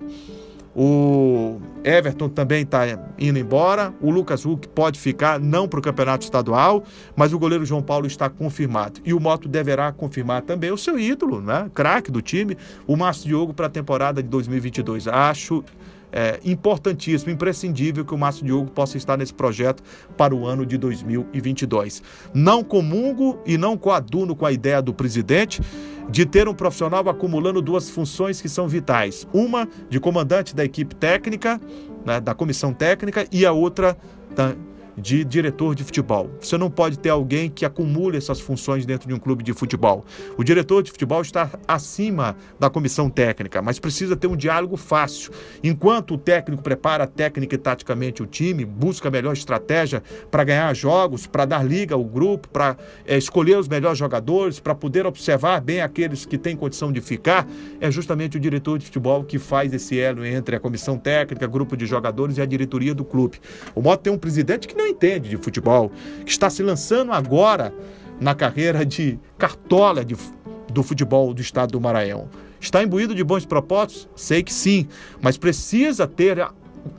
O Everton também está indo embora. O Lucas Huck pode ficar, não para o campeonato estadual, mas o goleiro João Paulo está confirmado. E o Moto deverá confirmar também o seu ídolo, né? craque do time, o Márcio Diogo, para a temporada de 2022. Acho é, importantíssimo, imprescindível que o Márcio Diogo possa estar nesse projeto para o ano de 2022. Não comungo e não coaduno com a ideia do presidente de ter um profissional acumulando duas funções que são vitais: uma de comandante da equipe técnica, né, da comissão técnica, e a outra da de diretor de futebol. Você não pode ter alguém que acumule essas funções dentro de um clube de futebol. O diretor de futebol está acima da comissão técnica, mas precisa ter um diálogo fácil. Enquanto o técnico prepara técnica e taticamente o time, busca a melhor estratégia para ganhar jogos, para dar liga ao grupo, para é, escolher os melhores jogadores, para poder observar bem aqueles que têm condição de ficar, é justamente o diretor de futebol que faz esse elo entre a comissão técnica, grupo de jogadores e a diretoria do clube. O Moto tem um presidente que não não entende de futebol, que está se lançando agora na carreira de cartola de, do futebol do estado do Maranhão. Está imbuído de bons propósitos? Sei que sim, mas precisa ter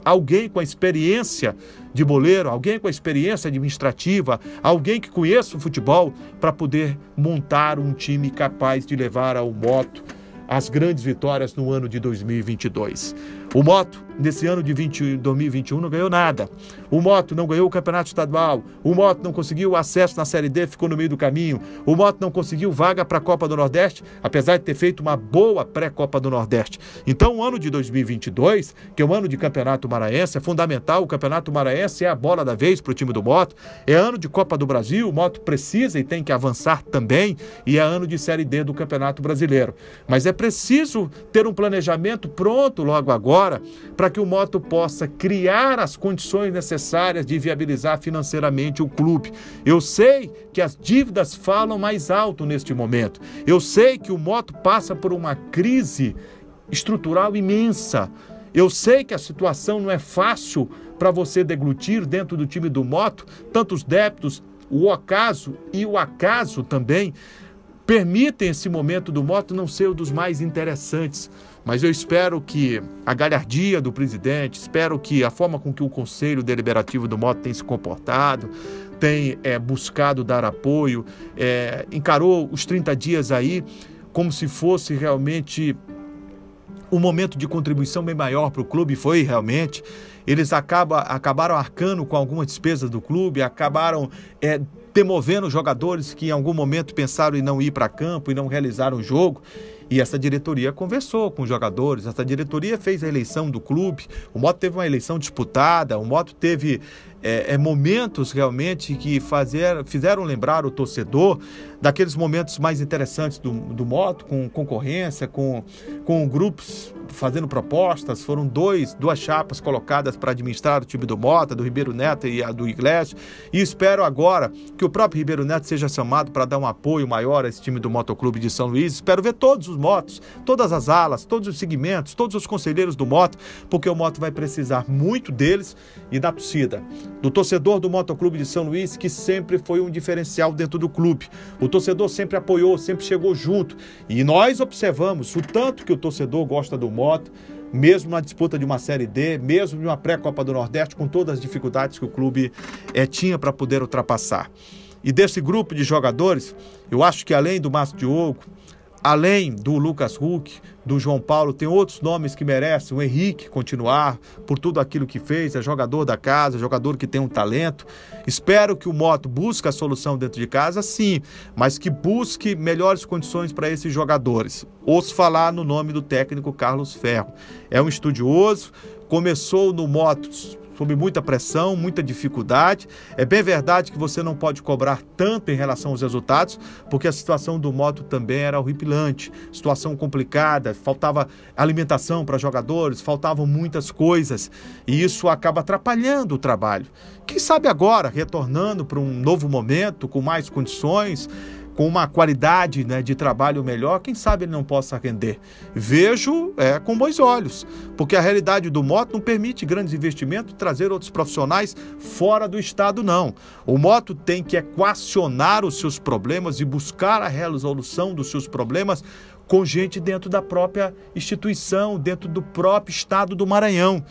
alguém com a experiência de boleiro, alguém com a experiência administrativa, alguém que conheça o futebol para poder montar um time capaz de levar ao moto as grandes vitórias no ano de 2022. O Moto, nesse ano de 20, 2021, não ganhou nada. O Moto não ganhou o campeonato estadual. O Moto não conseguiu acesso na Série D, ficou no meio do caminho. O Moto não conseguiu vaga para a Copa do Nordeste, apesar de ter feito uma boa pré-Copa do Nordeste. Então, o ano de 2022, que é o ano de Campeonato Maranhense, é fundamental. O Campeonato Maranhense é a bola da vez para o time do Moto. É ano de Copa do Brasil, o Moto precisa e tem que avançar também. E é ano de Série D do Campeonato Brasileiro. Mas é preciso ter um planejamento pronto logo agora para que o Moto possa criar as condições necessárias de viabilizar financeiramente o clube. Eu sei que as dívidas falam mais alto neste momento. Eu sei que o Moto passa por uma crise estrutural imensa. Eu sei que a situação não é fácil para você deglutir dentro do time do Moto, tantos débitos, o acaso e o acaso também permitem esse momento do Moto não ser um dos mais interessantes. Mas eu espero que a galhardia do presidente, espero que a forma com que o Conselho Deliberativo do Moto tem se comportado, tem é, buscado dar apoio, é, encarou os 30 dias aí como se fosse realmente um momento de contribuição bem maior para o clube, foi realmente. Eles acaba, acabaram arcando com algumas despesas do clube, acabaram é, demovendo jogadores que em algum momento pensaram em não ir para campo e não realizaram o jogo. E essa diretoria conversou com os jogadores, essa diretoria fez a eleição do clube, o Moto teve uma eleição disputada, o Moto teve é, é, momentos realmente que fazer, fizeram lembrar o torcedor daqueles momentos mais interessantes do, do Moto, com concorrência, com, com grupos fazendo propostas. Foram dois, duas chapas colocadas para administrar o time do Mota, do Ribeiro Neto e a do Iglesias. E espero agora que o próprio Ribeiro Neto seja chamado para dar um apoio maior a esse time do Motoclube de São Luís. Espero ver todos os motos, todas as alas, todos os segmentos, todos os conselheiros do Moto, porque o Moto vai precisar muito deles e da torcida. Do torcedor do Motoclube de São Luís, que sempre foi um diferencial dentro do clube. O torcedor sempre apoiou, sempre chegou junto. E nós observamos o tanto que o torcedor gosta do Moto, mesmo na disputa de uma Série D, mesmo de uma pré-Copa do Nordeste, com todas as dificuldades que o clube é, tinha para poder ultrapassar. E desse grupo de jogadores, eu acho que além do Márcio Diogo, além do Lucas Huck, do João Paulo, tem outros nomes que merecem. O Henrique continuar por tudo aquilo que fez, é jogador da casa, jogador que tem um talento. Espero que o Moto busque a solução dentro de casa, sim, mas que busque melhores condições para esses jogadores. Ouço falar no nome do técnico Carlos Ferro. É um estudioso, começou no Motos sob muita pressão, muita dificuldade. É bem verdade que você não pode cobrar tanto em relação aos resultados, porque a situação do moto também era horripilante, situação complicada, faltava alimentação para jogadores, faltavam muitas coisas, e isso acaba atrapalhando o trabalho. Quem sabe agora, retornando para um novo momento, com mais condições, com uma qualidade né, de trabalho melhor, quem sabe ele não possa render. Vejo é, com bons olhos, porque a realidade do moto não permite grandes investimentos trazer outros profissionais fora do estado, não. O moto tem que equacionar os seus problemas e buscar a resolução dos seus problemas com gente dentro da própria instituição, dentro do próprio estado do Maranhão.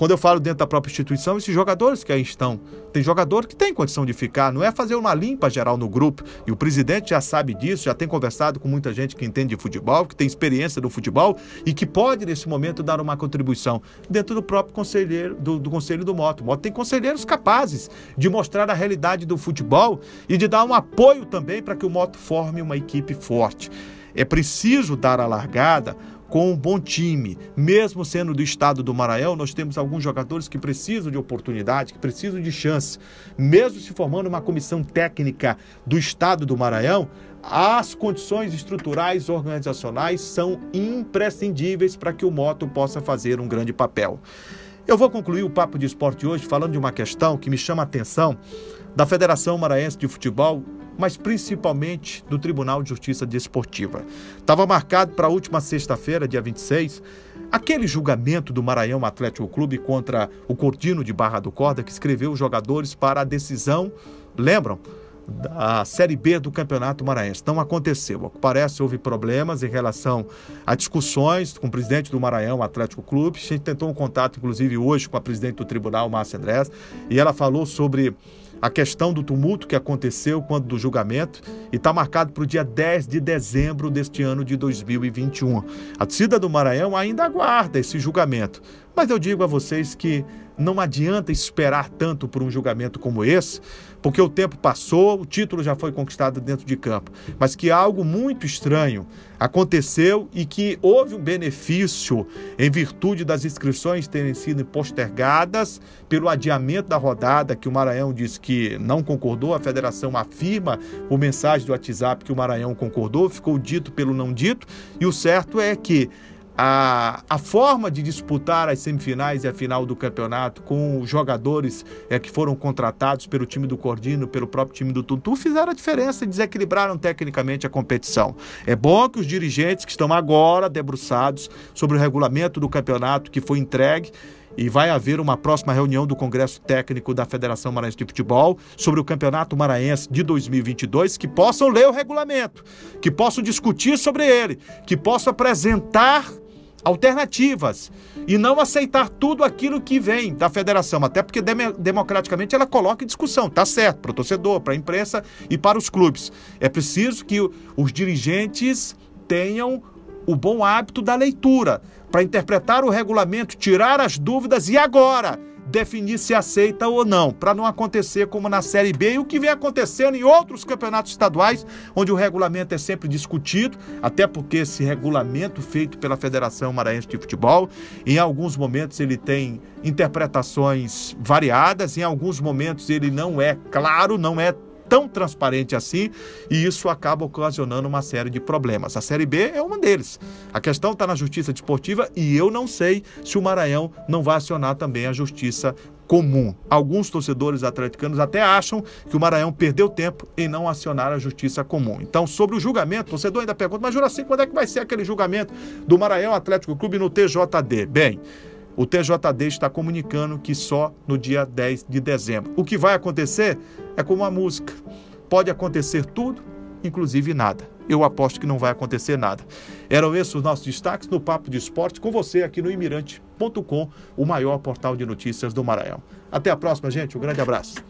Quando eu falo dentro da própria instituição, esses jogadores que aí estão. Tem jogador que tem condição de ficar, não é fazer uma limpa geral no grupo. E o presidente já sabe disso, já tem conversado com muita gente que entende de futebol, que tem experiência no futebol e que pode, nesse momento, dar uma contribuição dentro do próprio conselheiro, do, do Conselho do Moto. O Moto tem conselheiros capazes de mostrar a realidade do futebol e de dar um apoio também para que o Moto forme uma equipe forte. É preciso dar a largada com um bom time. Mesmo sendo do estado do Maranhão, nós temos alguns jogadores que precisam de oportunidade, que precisam de chance. Mesmo se formando uma comissão técnica do estado do Maranhão, as condições estruturais organizacionais são imprescindíveis para que o moto possa fazer um grande papel. Eu vou concluir o papo de esporte hoje falando de uma questão que me chama a atenção da Federação Maranhense de Futebol mas principalmente do Tribunal de Justiça Desportiva. Estava marcado para a última sexta-feira, dia 26, aquele julgamento do Maranhão Atlético Clube contra o Cortino de Barra do Corda, que escreveu os jogadores para a decisão, lembram? da Série B do Campeonato Maranhense. Não aconteceu. Parece houve problemas em relação a discussões com o presidente do Maranhão Atlético Clube. A gente tentou um contato, inclusive, hoje com a presidente do tribunal, Márcia Andrés, e ela falou sobre a questão do tumulto que aconteceu quando do julgamento e está marcado para o dia 10 de dezembro deste ano de 2021. A torcida do Maranhão ainda aguarda esse julgamento, mas eu digo a vocês que não adianta esperar tanto por um julgamento como esse, porque o tempo passou, o título já foi conquistado dentro de campo, mas que algo muito estranho aconteceu e que houve um benefício em virtude das inscrições terem sido postergadas pelo adiamento da rodada, que o Maranhão disse que não concordou, a federação afirma por mensagem do WhatsApp que o Maranhão concordou, ficou dito pelo não dito, e o certo é que a, a forma de disputar as semifinais e a final do campeonato com os jogadores é, que foram contratados pelo time do Cordino, pelo próprio time do Tutu, fizeram a diferença e desequilibraram tecnicamente a competição. É bom que os dirigentes que estão agora debruçados sobre o regulamento do campeonato que foi entregue e vai haver uma próxima reunião do Congresso Técnico da Federação Maranhense de Futebol sobre o Campeonato Maranhense de 2022, que possam ler o regulamento, que possam discutir sobre ele, que possam apresentar alternativas e não aceitar tudo aquilo que vem da federação, até porque democraticamente ela coloca em discussão, tá certo, para o torcedor, para a imprensa e para os clubes. É preciso que os dirigentes tenham o bom hábito da leitura para interpretar o regulamento, tirar as dúvidas e agora definir se aceita ou não, para não acontecer como na Série B e o que vem acontecendo em outros campeonatos estaduais, onde o regulamento é sempre discutido, até porque esse regulamento feito pela Federação Maranhense de Futebol, em alguns momentos ele tem interpretações variadas, em alguns momentos ele não é claro, não é tão transparente assim e isso acaba ocasionando uma série de problemas. A Série B é uma deles. A questão está na Justiça Desportiva e eu não sei se o Maranhão não vai acionar também a Justiça comum. Alguns torcedores atleticanos até acham que o Maranhão perdeu tempo em não acionar a justiça comum. Então, sobre o julgamento, o torcedor ainda pergunta, mas Juraci, quando é que vai ser aquele julgamento do Maranhão Atlético Clube no TJD? Bem, o TJD está comunicando que só no dia 10 de dezembro. O que vai acontecer é como a música. Pode acontecer tudo, inclusive nada. Eu aposto que não vai acontecer nada. Eram esses os nossos destaques no Papo de Esporte com você aqui no imirante.com, o maior portal de notícias do Maranhão. Até a próxima, gente. Um grande abraço.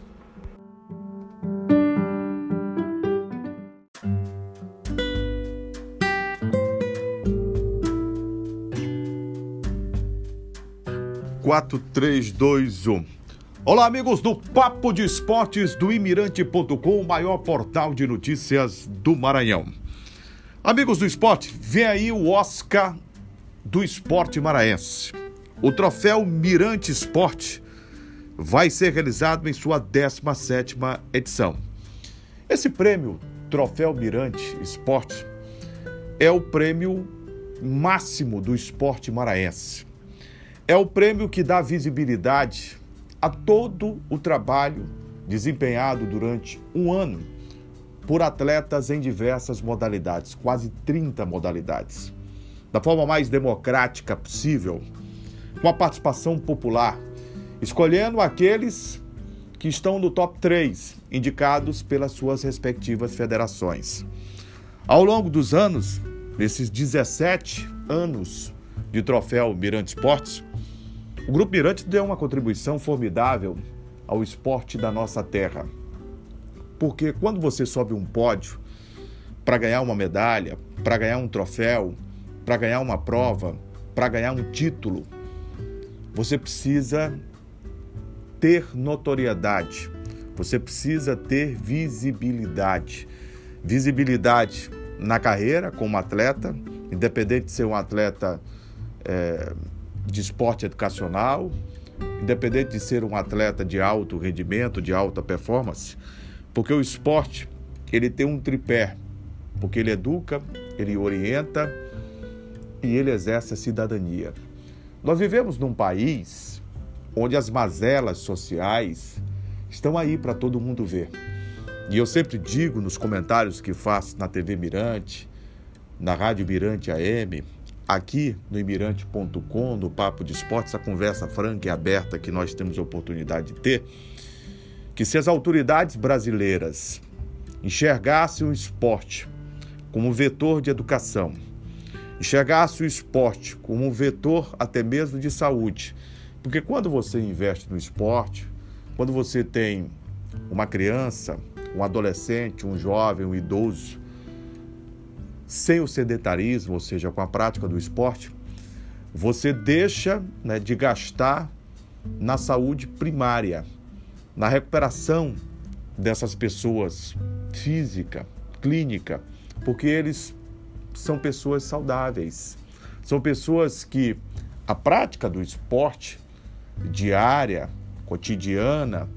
4321. Olá, amigos do Papo de Esportes do Imirante.com, o maior portal de notícias do Maranhão. Amigos do esporte, vem aí o Oscar do esporte maranhense. O troféu Mirante Esporte vai ser realizado em sua 17 edição. Esse prêmio, Troféu Mirante Esporte, é o prêmio máximo do esporte maranhense é o prêmio que dá visibilidade a todo o trabalho desempenhado durante um ano por atletas em diversas modalidades, quase 30 modalidades. Da forma mais democrática possível, com a participação popular, escolhendo aqueles que estão no top 3, indicados pelas suas respectivas federações. Ao longo dos anos, nesses 17 anos de troféu Mirante Esportes, o Grupo Mirante deu uma contribuição formidável ao esporte da nossa terra. Porque quando você sobe um pódio para ganhar uma medalha, para ganhar um troféu, para ganhar uma prova, para ganhar um título, você precisa ter notoriedade, você precisa ter visibilidade. Visibilidade na carreira como atleta, independente de ser um atleta é, de esporte educacional, independente de ser um atleta de alto rendimento, de alta performance, porque o esporte ele tem um tripé, porque ele educa, ele orienta e ele exerce a cidadania. Nós vivemos num país onde as mazelas sociais estão aí para todo mundo ver. E eu sempre digo nos comentários que faço na TV Mirante, na Rádio Mirante AM, aqui no imirante.com, no Papo de Esportes, a conversa franca e aberta que nós temos a oportunidade de ter, que se as autoridades brasileiras enxergassem o esporte como vetor de educação, enxergassem o esporte como vetor até mesmo de saúde, porque quando você investe no esporte, quando você tem uma criança, um adolescente, um jovem, um idoso, sem o sedentarismo, ou seja, com a prática do esporte, você deixa né, de gastar na saúde primária, na recuperação dessas pessoas física, clínica, porque eles são pessoas saudáveis. São pessoas que a prática do esporte diária, cotidiana,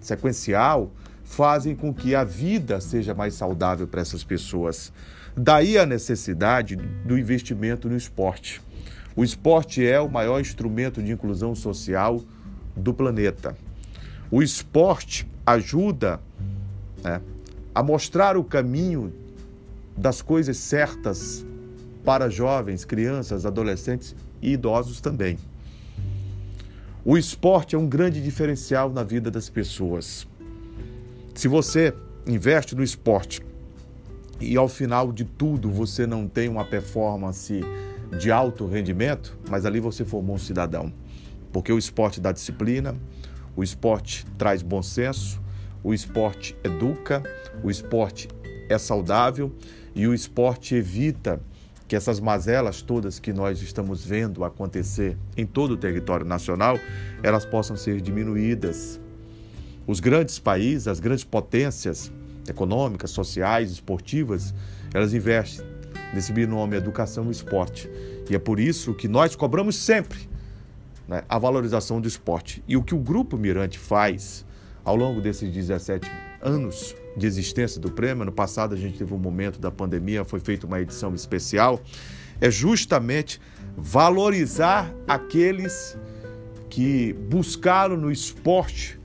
sequencial, fazem com que a vida seja mais saudável para essas pessoas. Daí a necessidade do investimento no esporte. O esporte é o maior instrumento de inclusão social do planeta. O esporte ajuda né, a mostrar o caminho das coisas certas para jovens, crianças, adolescentes e idosos também. O esporte é um grande diferencial na vida das pessoas. Se você investe no esporte e ao final de tudo você não tem uma performance de alto rendimento, mas ali você formou um cidadão. Porque o esporte dá disciplina, o esporte traz bom senso, o esporte educa, o esporte é saudável e o esporte evita que essas mazelas todas que nós estamos vendo acontecer em todo o território nacional, elas possam ser diminuídas. Os grandes países, as grandes potências econômicas, sociais, esportivas, elas investem nesse binômio educação e esporte. E é por isso que nós cobramos sempre né, a valorização do esporte. E o que o Grupo Mirante faz ao longo desses 17 anos de existência do prêmio, no passado a gente teve um momento da pandemia, foi feita uma edição especial, é justamente valorizar aqueles que buscaram no esporte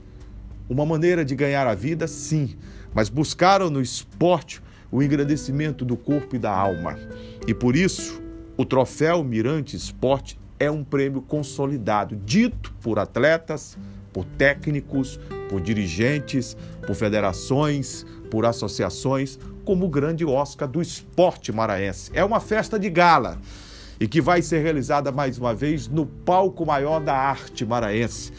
uma maneira de ganhar a vida, sim, mas buscaram no esporte o engrandecimento do corpo e da alma. E por isso, o troféu Mirante Esporte é um prêmio consolidado, dito por atletas, por técnicos, por dirigentes, por federações, por associações, como o grande Oscar do esporte maranhense. É uma festa de gala e que vai ser realizada mais uma vez no palco maior da arte maranhense,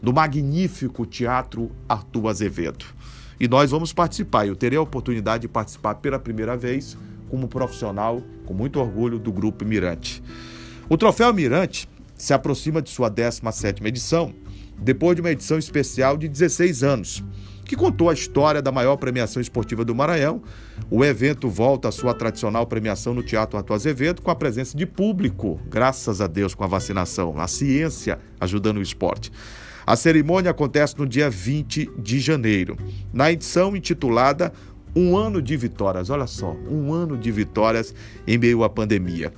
no magnífico Teatro Arthur Azevedo. E nós vamos participar. Eu terei a oportunidade de participar pela primeira vez como profissional, com muito orgulho, do Grupo Mirante. O Troféu Mirante se aproxima de sua 17ª edição depois de uma edição especial de 16 anos, que contou a história da maior premiação esportiva do Maranhão. O evento volta à sua tradicional premiação no Teatro Arthur Azevedo, com a presença de público, graças a Deus, com a vacinação, a ciência ajudando o esporte. A cerimônia acontece no dia 20 de janeiro, na edição intitulada Um Ano de Vitórias. Olha só, um ano de vitórias em meio à pandemia.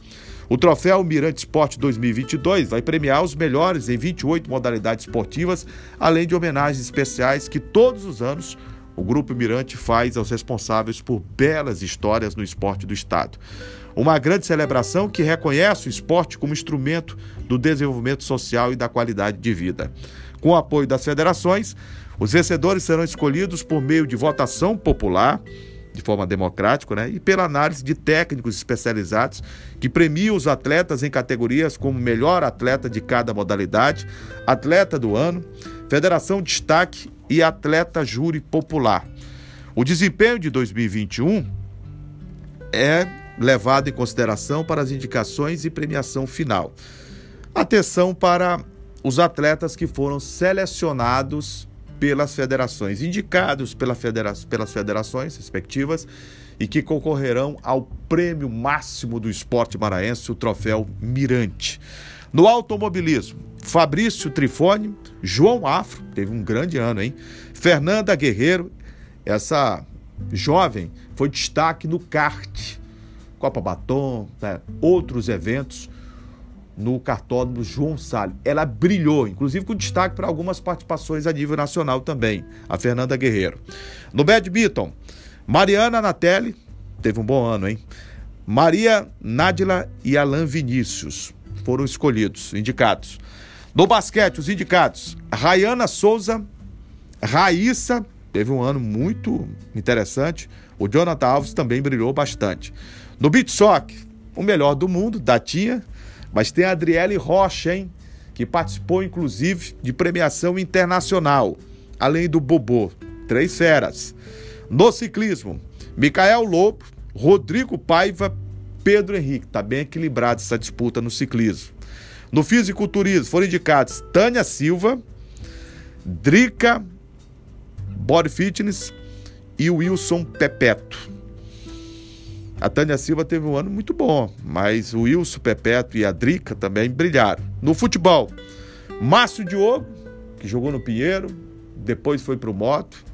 O troféu Mirante Esporte 2022 vai premiar os melhores em 28 modalidades esportivas, além de homenagens especiais que todos os anos o Grupo Mirante faz aos responsáveis por belas histórias no esporte do Estado. Uma grande celebração que reconhece o esporte como instrumento do desenvolvimento social e da qualidade de vida. Com o apoio das federações, os vencedores serão escolhidos por meio de votação popular de forma democrática, né? E pela análise de técnicos especializados que premiam os atletas em categorias como melhor atleta de cada modalidade, atleta do ano, federação destaque e atleta júri popular. O desempenho de 2021 é levado em consideração para as indicações e premiação final. Atenção para os atletas que foram selecionados pelas federações, indicados pela federa pelas federações respectivas e que concorrerão ao prêmio máximo do esporte maranhense, o troféu Mirante. No automobilismo, Fabrício Trifone, João Afro, teve um grande ano, hein? Fernanda Guerreiro, essa jovem, foi destaque no kart, Copa Batom, né? outros eventos no cartódromo João Salles. Ela brilhou, inclusive com destaque para algumas participações a nível nacional também, a Fernanda Guerreiro. No badminton, Mariana Natelli, teve um bom ano, hein? Maria Nádila e Alain Vinícius foram escolhidos, indicados. No basquete, os indicados, Rayana Souza, Raíssa, teve um ano muito interessante. O Jonathan Alves também brilhou bastante. No beat soccer, o melhor do mundo, Datinha, mas tem a Adriele Rocha, hein? Que participou, inclusive, de premiação internacional, além do Bobô. Três feras. No ciclismo, Micael Lobo, Rodrigo Paiva, Pedro Henrique. Está bem equilibrada essa disputa no ciclismo. No fisiculturismo foram indicados Tânia Silva, Drica Body Fitness e Wilson Pepeto. A Tânia Silva teve um ano muito bom, mas o Wilson Pepeto e a Drica também brilharam. No futebol, Márcio Diogo, que jogou no Pinheiro, depois foi para o Moto,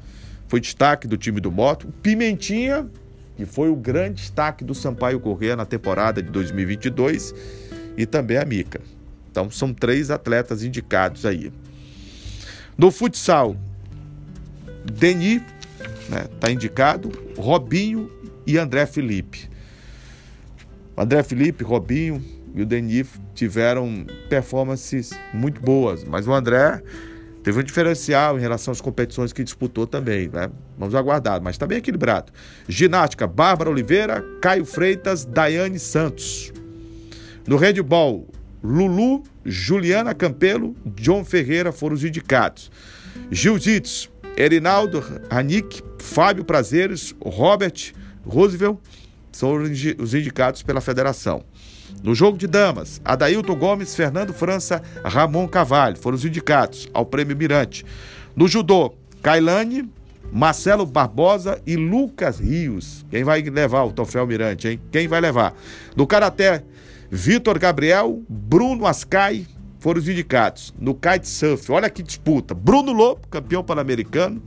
foi destaque do time do Moto. Pimentinha, que foi o grande destaque do Sampaio Corrêa na temporada de 2022, e também a Mica. Então são três atletas indicados aí. No futsal, Deni, né, tá indicado, Robinho e André Felipe. André Felipe, Robinho e o Denis tiveram performances muito boas, mas o André teve um diferencial em relação às competições que disputou também, né? Vamos aguardar, mas está bem equilibrado. Ginástica, Bárbara Oliveira, Caio Freitas, Daiane Santos. No handball, Lulu, Juliana Campelo, John Ferreira foram os indicados. Jiu-Jitsu, Erinaldo Hanik, Fábio Prazeres, Robert Roosevelt são os indicados pela federação. No jogo de damas, Adailton Gomes, Fernando França, Ramon Cavalho foram os indicados ao Prêmio Mirante. No judô, Kailane, Marcelo Barbosa e Lucas Rios. Quem vai levar o troféu Mirante, hein? Quem vai levar? No karatê, Vitor Gabriel, Bruno Ascai, foram os indicados no kitesurf. Olha que disputa. Bruno Lobo, campeão pan-americano.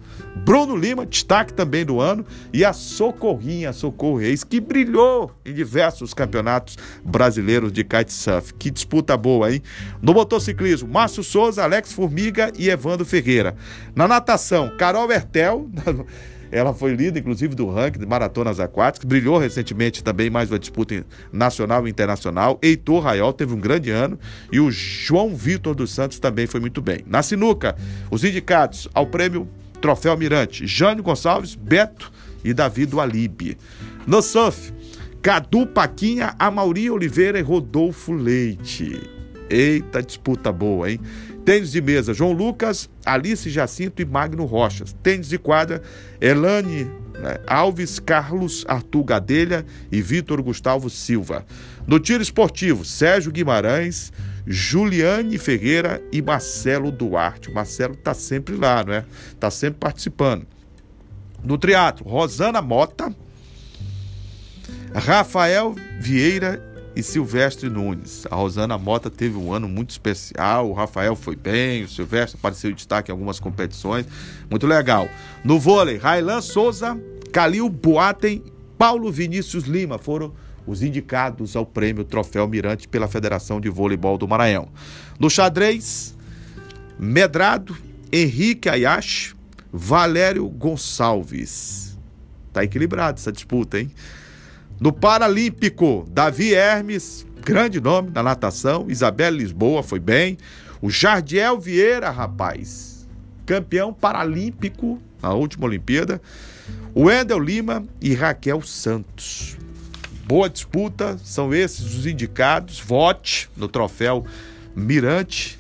Bruno Lima, destaque também do ano. E a Socorrinha, Socorro Reis, que brilhou em diversos campeonatos brasileiros de kitesurf. Que disputa boa, hein? No motociclismo, Márcio Souza, Alex Formiga e Evandro Ferreira. Na natação, Carol Bertel. [LAUGHS] Ela foi líder, inclusive, do ranking de maratonas aquáticas, brilhou recentemente também mais uma disputa nacional e internacional. Heitor Raiol teve um grande ano e o João Vitor dos Santos também foi muito bem. Na sinuca, os indicados ao prêmio Troféu Mirante, Jânio Gonçalves, Beto e Davi do Alibe. No surf, Cadu Paquinha, Amauri Oliveira e Rodolfo Leite. Eita, disputa boa, hein? Tênis de mesa, João Lucas, Alice Jacinto e Magno Rochas. Tênis de quadra, Elane né, Alves, Carlos Arthur Gadelha e Vitor Gustavo Silva. No tiro esportivo, Sérgio Guimarães, Juliane Ferreira e Marcelo Duarte. O Marcelo está sempre lá, não é? Está sempre participando. No triatlo, Rosana Mota, Rafael Vieira e Silvestre Nunes. A Rosana Mota teve um ano muito especial, o Rafael foi bem, o Silvestre apareceu em destaque em algumas competições. Muito legal. No vôlei, Railan Souza, Calil Boatem, Paulo Vinícius Lima foram os indicados ao prêmio Troféu Mirante pela Federação de Voleibol do Maranhão. No xadrez, Medrado, Henrique Ayashi, Valério Gonçalves. Tá equilibrado essa disputa, hein? No Paralímpico, Davi Hermes, grande nome na natação. Isabela Lisboa foi bem. O Jardiel Vieira, rapaz, campeão paralímpico na última Olimpíada. O Wendel Lima e Raquel Santos. Boa disputa, são esses os indicados. Vote no troféu Mirante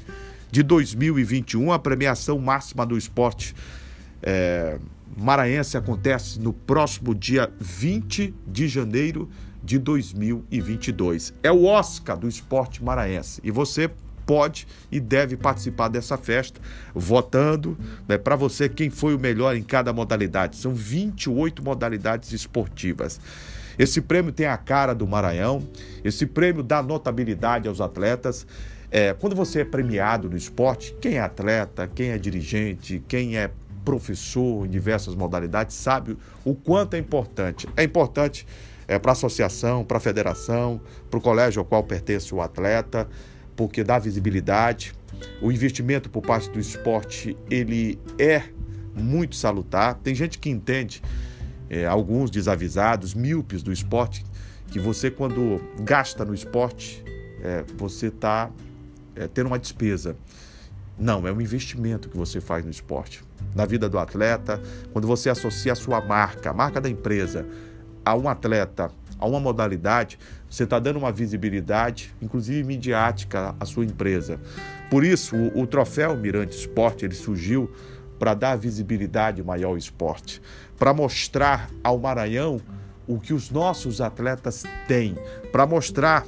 de 2021, a premiação máxima do esporte. É, maranhense acontece no próximo dia 20 de janeiro de 2022. É o Oscar do esporte maranhense e você pode e deve participar dessa festa, votando né, para você quem foi o melhor em cada modalidade. São 28 modalidades esportivas. Esse prêmio tem a cara do Maranhão, esse prêmio dá notabilidade aos atletas. É, quando você é premiado no esporte, quem é atleta, quem é dirigente, quem é professor em diversas modalidades, sabe o quanto é importante. É importante é, para a associação, para a federação, para o colégio ao qual pertence o atleta, porque dá visibilidade. O investimento por parte do esporte ele é muito salutar. Tem gente que entende, é, alguns desavisados, míopes do esporte, que você quando gasta no esporte, é, você está é, tendo uma despesa. Não, é um investimento que você faz no esporte, na vida do atleta. Quando você associa a sua marca, a marca da empresa, a um atleta, a uma modalidade, você está dando uma visibilidade, inclusive midiática, à sua empresa. Por isso, o, o troféu Mirante Esporte ele surgiu para dar visibilidade maior ao esporte, para mostrar ao Maranhão o que os nossos atletas têm, para mostrar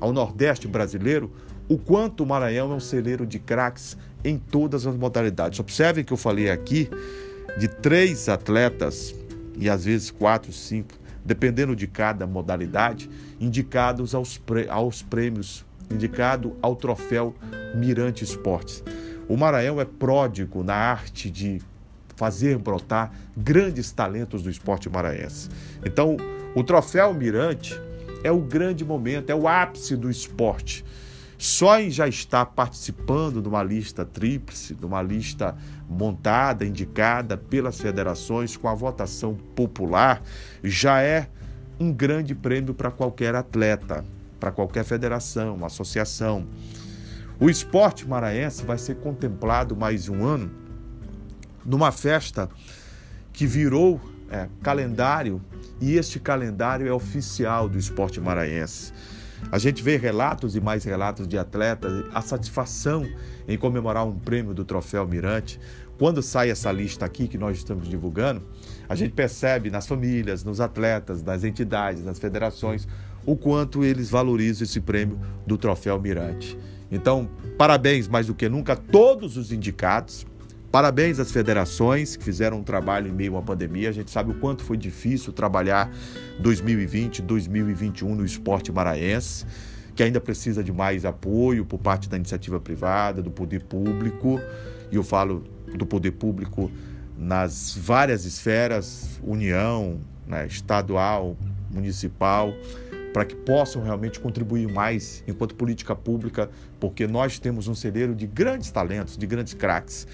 ao Nordeste brasileiro o quanto o Maranhão é um celeiro de craques em todas as modalidades. Observe que eu falei aqui de três atletas, e às vezes quatro, cinco, dependendo de cada modalidade, indicados aos, aos prêmios, indicado ao troféu Mirante Esportes. O Maranhão é pródigo na arte de fazer brotar grandes talentos do esporte maranhense. Então, o troféu Mirante é o grande momento, é o ápice do esporte. Só em já estar participando de uma lista tríplice, de uma lista montada, indicada pelas federações com a votação popular, já é um grande prêmio para qualquer atleta, para qualquer federação, associação. O esporte maranhense vai ser contemplado mais um ano numa festa que virou é, calendário e este calendário é oficial do esporte maranhense. A gente vê relatos e mais relatos de atletas, a satisfação em comemorar um prêmio do Troféu Mirante. Quando sai essa lista aqui que nós estamos divulgando, a gente percebe nas famílias, nos atletas, nas entidades, nas federações, o quanto eles valorizam esse prêmio do Troféu Mirante. Então, parabéns mais do que nunca a todos os indicados. Parabéns às federações que fizeram um trabalho em meio à pandemia. A gente sabe o quanto foi difícil trabalhar 2020, 2021 no esporte maranhense, que ainda precisa de mais apoio por parte da iniciativa privada, do poder público. E eu falo do poder público nas várias esferas, União, né, estadual, municipal, para que possam realmente contribuir mais enquanto política pública, porque nós temos um celeiro de grandes talentos, de grandes craques.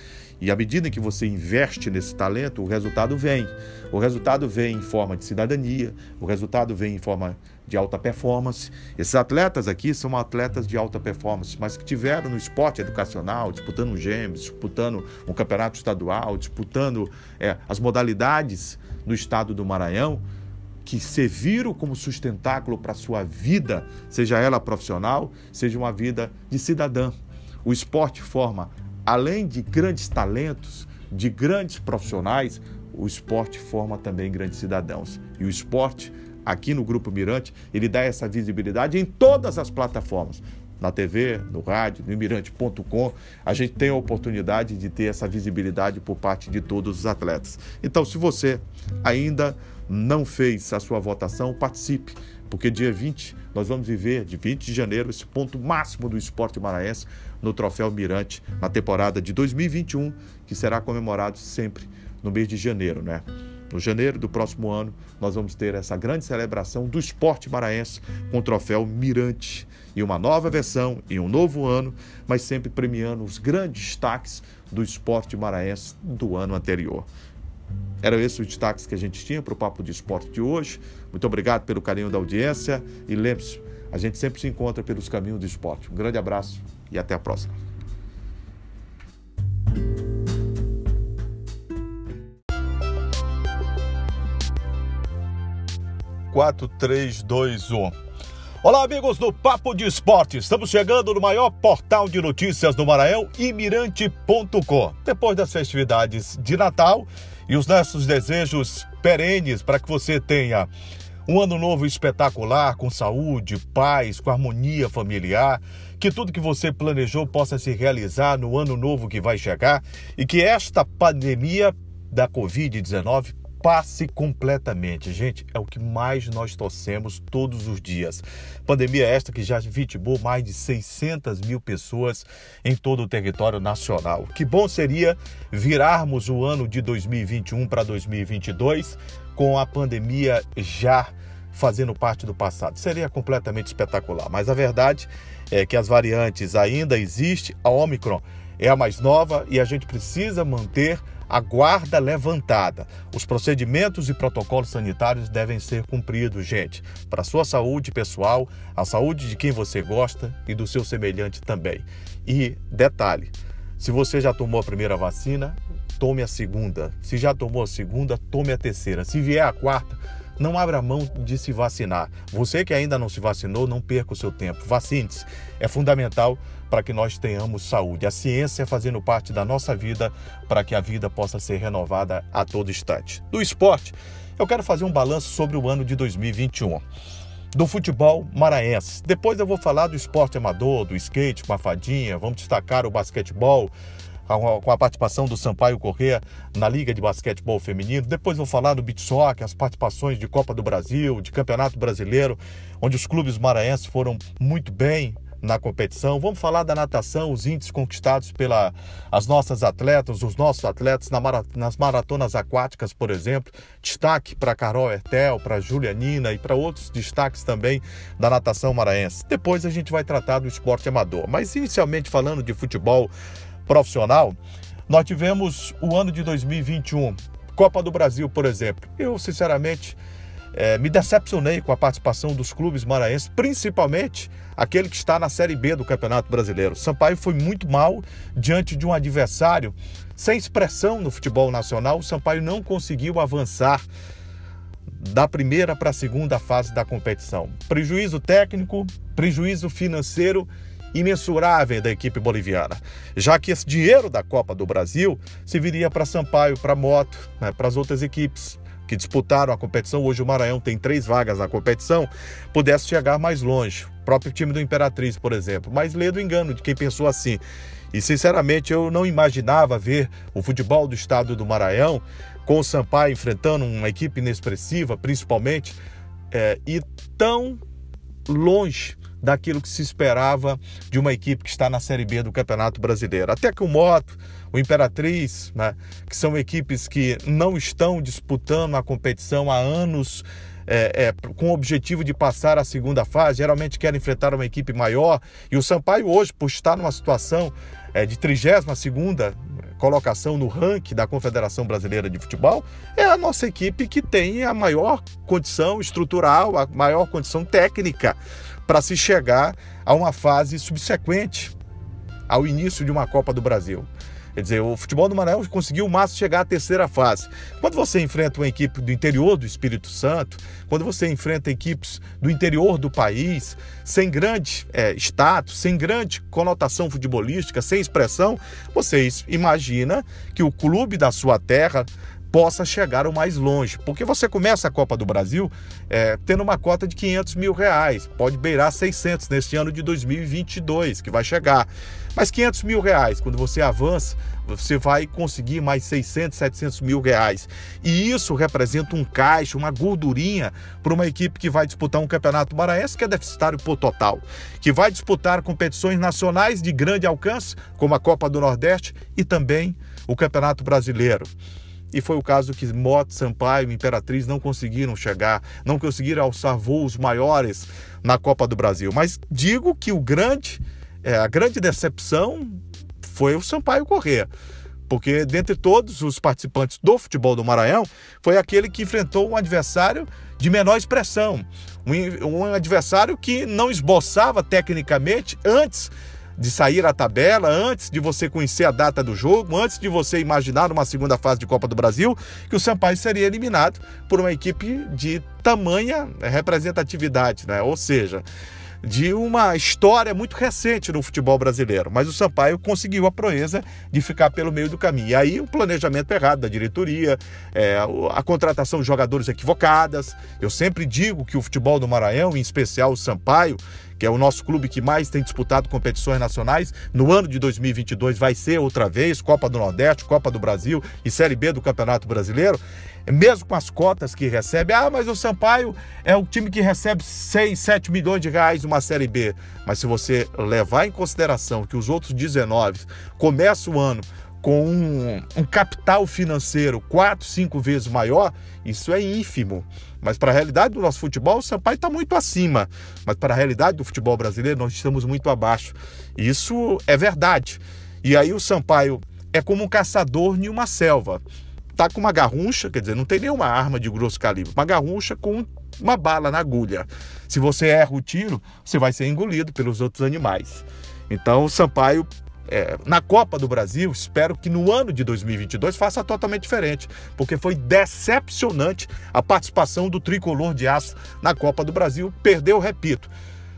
E à medida que você investe nesse talento, o resultado vem. O resultado vem em forma de cidadania, o resultado vem em forma de alta performance. Esses atletas aqui são atletas de alta performance, mas que tiveram no esporte educacional, disputando um GEMS, disputando um campeonato estadual, disputando é, as modalidades no estado do Maranhão, que serviram como sustentáculo para a sua vida, seja ela profissional, seja uma vida de cidadã. O esporte forma além de grandes talentos, de grandes profissionais, o esporte forma também grandes cidadãos. E o esporte, aqui no Grupo Mirante, ele dá essa visibilidade em todas as plataformas. Na TV, no rádio, no mirante.com, a gente tem a oportunidade de ter essa visibilidade por parte de todos os atletas. Então, se você ainda não fez a sua votação, participe, porque dia 20 nós vamos viver, de 20 de janeiro, esse ponto máximo do esporte maranhense no Troféu Mirante, na temporada de 2021, que será comemorado sempre no mês de janeiro, né? No janeiro do próximo ano, nós vamos ter essa grande celebração do esporte maranhense com o troféu Mirante. E uma nova versão, em um novo ano, mas sempre premiando os grandes destaques do esporte maranhense do ano anterior. Eram esses os destaques que a gente tinha para o Papo de Esporte de hoje. Muito obrigado pelo carinho da audiência e lembre-se, a gente sempre se encontra pelos caminhos do esporte. Um grande abraço e até a próxima. Quatro, três, dois, um. Olá, amigos do Papo de Esporte. Estamos chegando no maior portal de notícias do Maranhão, imirante.com. Depois das festividades de Natal e os nossos desejos perenes para que você tenha um ano novo espetacular, com saúde, paz, com harmonia familiar, que tudo que você planejou possa se realizar no ano novo que vai chegar e que esta pandemia da Covid-19 passe completamente. Gente, é o que mais nós torcemos todos os dias. Pandemia esta que já vitimou mais de 600 mil pessoas em todo o território nacional. Que bom seria virarmos o ano de 2021 para 2022 com a pandemia já fazendo parte do passado. Seria completamente espetacular. Mas a verdade é que as variantes ainda existem, a Omicron é a mais nova e a gente precisa manter a guarda levantada. Os procedimentos e protocolos sanitários devem ser cumpridos, gente, para sua saúde pessoal, a saúde de quem você gosta e do seu semelhante também. E detalhe, se você já tomou a primeira vacina, tome a segunda. Se já tomou a segunda, tome a terceira. Se vier a quarta, não abra mão de se vacinar. Você que ainda não se vacinou, não perca o seu tempo. Vacine-se. É fundamental para que nós tenhamos saúde. A ciência fazendo parte da nossa vida para que a vida possa ser renovada a todo instante. Do esporte, eu quero fazer um balanço sobre o ano de 2021 do futebol maranhense. Depois eu vou falar do esporte amador, do skate com a fadinha, vamos destacar o basquetebol com a participação do Sampaio Corrêa na Liga de Basquetebol Feminino. Depois vou falar do beach soccer, as participações de Copa do Brasil, de Campeonato Brasileiro, onde os clubes maranhenses foram muito bem na competição. Vamos falar da natação, os índices conquistados pelas as nossas atletas, os nossos atletas na mara, nas maratonas aquáticas, por exemplo. Destaque para Carol Ertel, para Julianina e para outros destaques também da natação maranhense. Depois a gente vai tratar do esporte amador. Mas inicialmente falando de futebol profissional, nós tivemos o ano de 2021, Copa do Brasil, por exemplo. Eu, sinceramente, é, me decepcionei com a participação dos clubes maranhenses, principalmente aquele que está na Série B do Campeonato Brasileiro. Sampaio foi muito mal diante de um adversário sem expressão no futebol nacional. O Sampaio não conseguiu avançar da primeira para a segunda fase da competição. Prejuízo técnico, prejuízo financeiro imensurável da equipe boliviana, já que esse dinheiro da Copa do Brasil se viria para Sampaio, para Moto, né, para as outras equipes que disputaram a competição. Hoje o Maranhão tem três vagas na competição, pudesse chegar mais longe. O próprio time do Imperatriz, por exemplo. Mas lê do engano de quem pensou assim. E sinceramente eu não imaginava ver o futebol do estado do Maranhão com o Sampaio enfrentando uma equipe inexpressiva, principalmente, é, e tão longe daquilo que se esperava de uma equipe que está na Série B do Campeonato Brasileiro. Até que o Moto, o Imperatriz, né, que são equipes que não estão disputando a competição há anos. É, é, com o objetivo de passar a segunda fase, geralmente querem enfrentar uma equipe maior. E o Sampaio hoje, por estar numa situação é, de 32 colocação no ranking da Confederação Brasileira de Futebol, é a nossa equipe que tem a maior condição estrutural, a maior condição técnica para se chegar a uma fase subsequente ao início de uma Copa do Brasil. Quer dizer, o futebol do Maranhão conseguiu o máximo chegar à terceira fase. Quando você enfrenta uma equipe do interior do Espírito Santo, quando você enfrenta equipes do interior do país, sem grande é, status, sem grande conotação futebolística, sem expressão, vocês imagina que o clube da sua terra possa chegar o mais longe. Porque você começa a Copa do Brasil é, tendo uma cota de 500 mil reais, pode beirar 600 neste ano de 2022, que vai chegar. Mas 500 mil reais, quando você avança, você vai conseguir mais 600, 700 mil reais. E isso representa um caixa, uma gordurinha para uma equipe que vai disputar um campeonato maranhense que é deficitário por total, que vai disputar competições nacionais de grande alcance, como a Copa do Nordeste e também o Campeonato Brasileiro e foi o caso que Moto, Sampaio e Imperatriz não conseguiram chegar, não conseguiram alçar voos maiores na Copa do Brasil. Mas digo que o grande, é, a grande decepção foi o Sampaio Corrêa. Porque dentre todos os participantes do futebol do Maranhão, foi aquele que enfrentou um adversário de menor expressão. Um, um adversário que não esboçava tecnicamente antes de sair a tabela, antes de você conhecer a data do jogo, antes de você imaginar uma segunda fase de Copa do Brasil, que o Sampaio seria eliminado por uma equipe de tamanha representatividade, né? Ou seja, de uma história muito recente no futebol brasileiro. Mas o Sampaio conseguiu a proeza de ficar pelo meio do caminho. E aí o planejamento errado da diretoria, é, a contratação de jogadores equivocadas. Eu sempre digo que o futebol do Maranhão, em especial o Sampaio, que é o nosso clube que mais tem disputado competições nacionais. No ano de 2022 vai ser outra vez Copa do Nordeste, Copa do Brasil e Série B do Campeonato Brasileiro. Mesmo com as cotas que recebe, ah, mas o Sampaio é o time que recebe 6, 7 milhões de reais numa Série B. Mas se você levar em consideração que os outros 19 começam o ano com um, um capital financeiro quatro, cinco vezes maior, isso é ínfimo. Mas para a realidade do nosso futebol, o Sampaio está muito acima. Mas para a realidade do futebol brasileiro, nós estamos muito abaixo. Isso é verdade. E aí o Sampaio é como um caçador em uma selva. Tá com uma garruncha, quer dizer, não tem nenhuma arma de grosso calibre, uma garruncha com uma bala na agulha. Se você erra o tiro, você vai ser engolido pelos outros animais. Então o Sampaio é, na Copa do Brasil, espero que no ano de 2022 faça totalmente diferente, porque foi decepcionante a participação do tricolor de aço na Copa do Brasil. Perdeu, repito,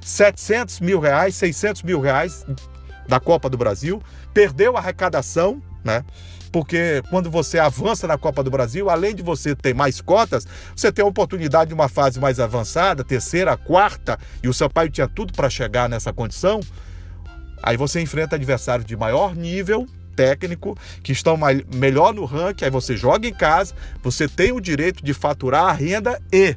700 mil reais, 600 mil reais da Copa do Brasil, perdeu a arrecadação, né? Porque quando você avança na Copa do Brasil, além de você ter mais cotas, você tem a oportunidade de uma fase mais avançada, terceira, quarta, e o Sampaio tinha tudo para chegar nessa condição. Aí você enfrenta adversários de maior nível técnico, que estão mais, melhor no ranking, aí você joga em casa, você tem o direito de faturar a renda e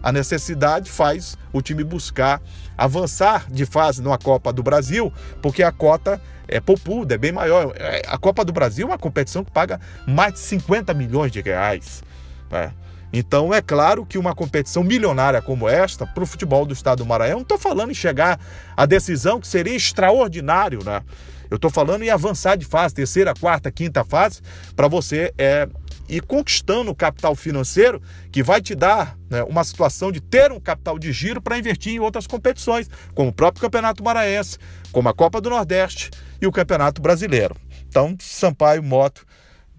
a necessidade faz o time buscar avançar de fase numa Copa do Brasil, porque a cota é popuda, é bem maior. É, a Copa do Brasil é uma competição que paga mais de 50 milhões de reais. Né? Então, é claro que uma competição milionária como esta, para o futebol do estado do Maranhão, não estou falando em chegar à decisão que seria extraordinário, né? Eu estou falando em avançar de fase, terceira, quarta, quinta fase, para você é, ir conquistando o capital financeiro que vai te dar né, uma situação de ter um capital de giro para investir em outras competições, como o próprio Campeonato Maranhense, como a Copa do Nordeste e o Campeonato Brasileiro. Então, Sampaio Moto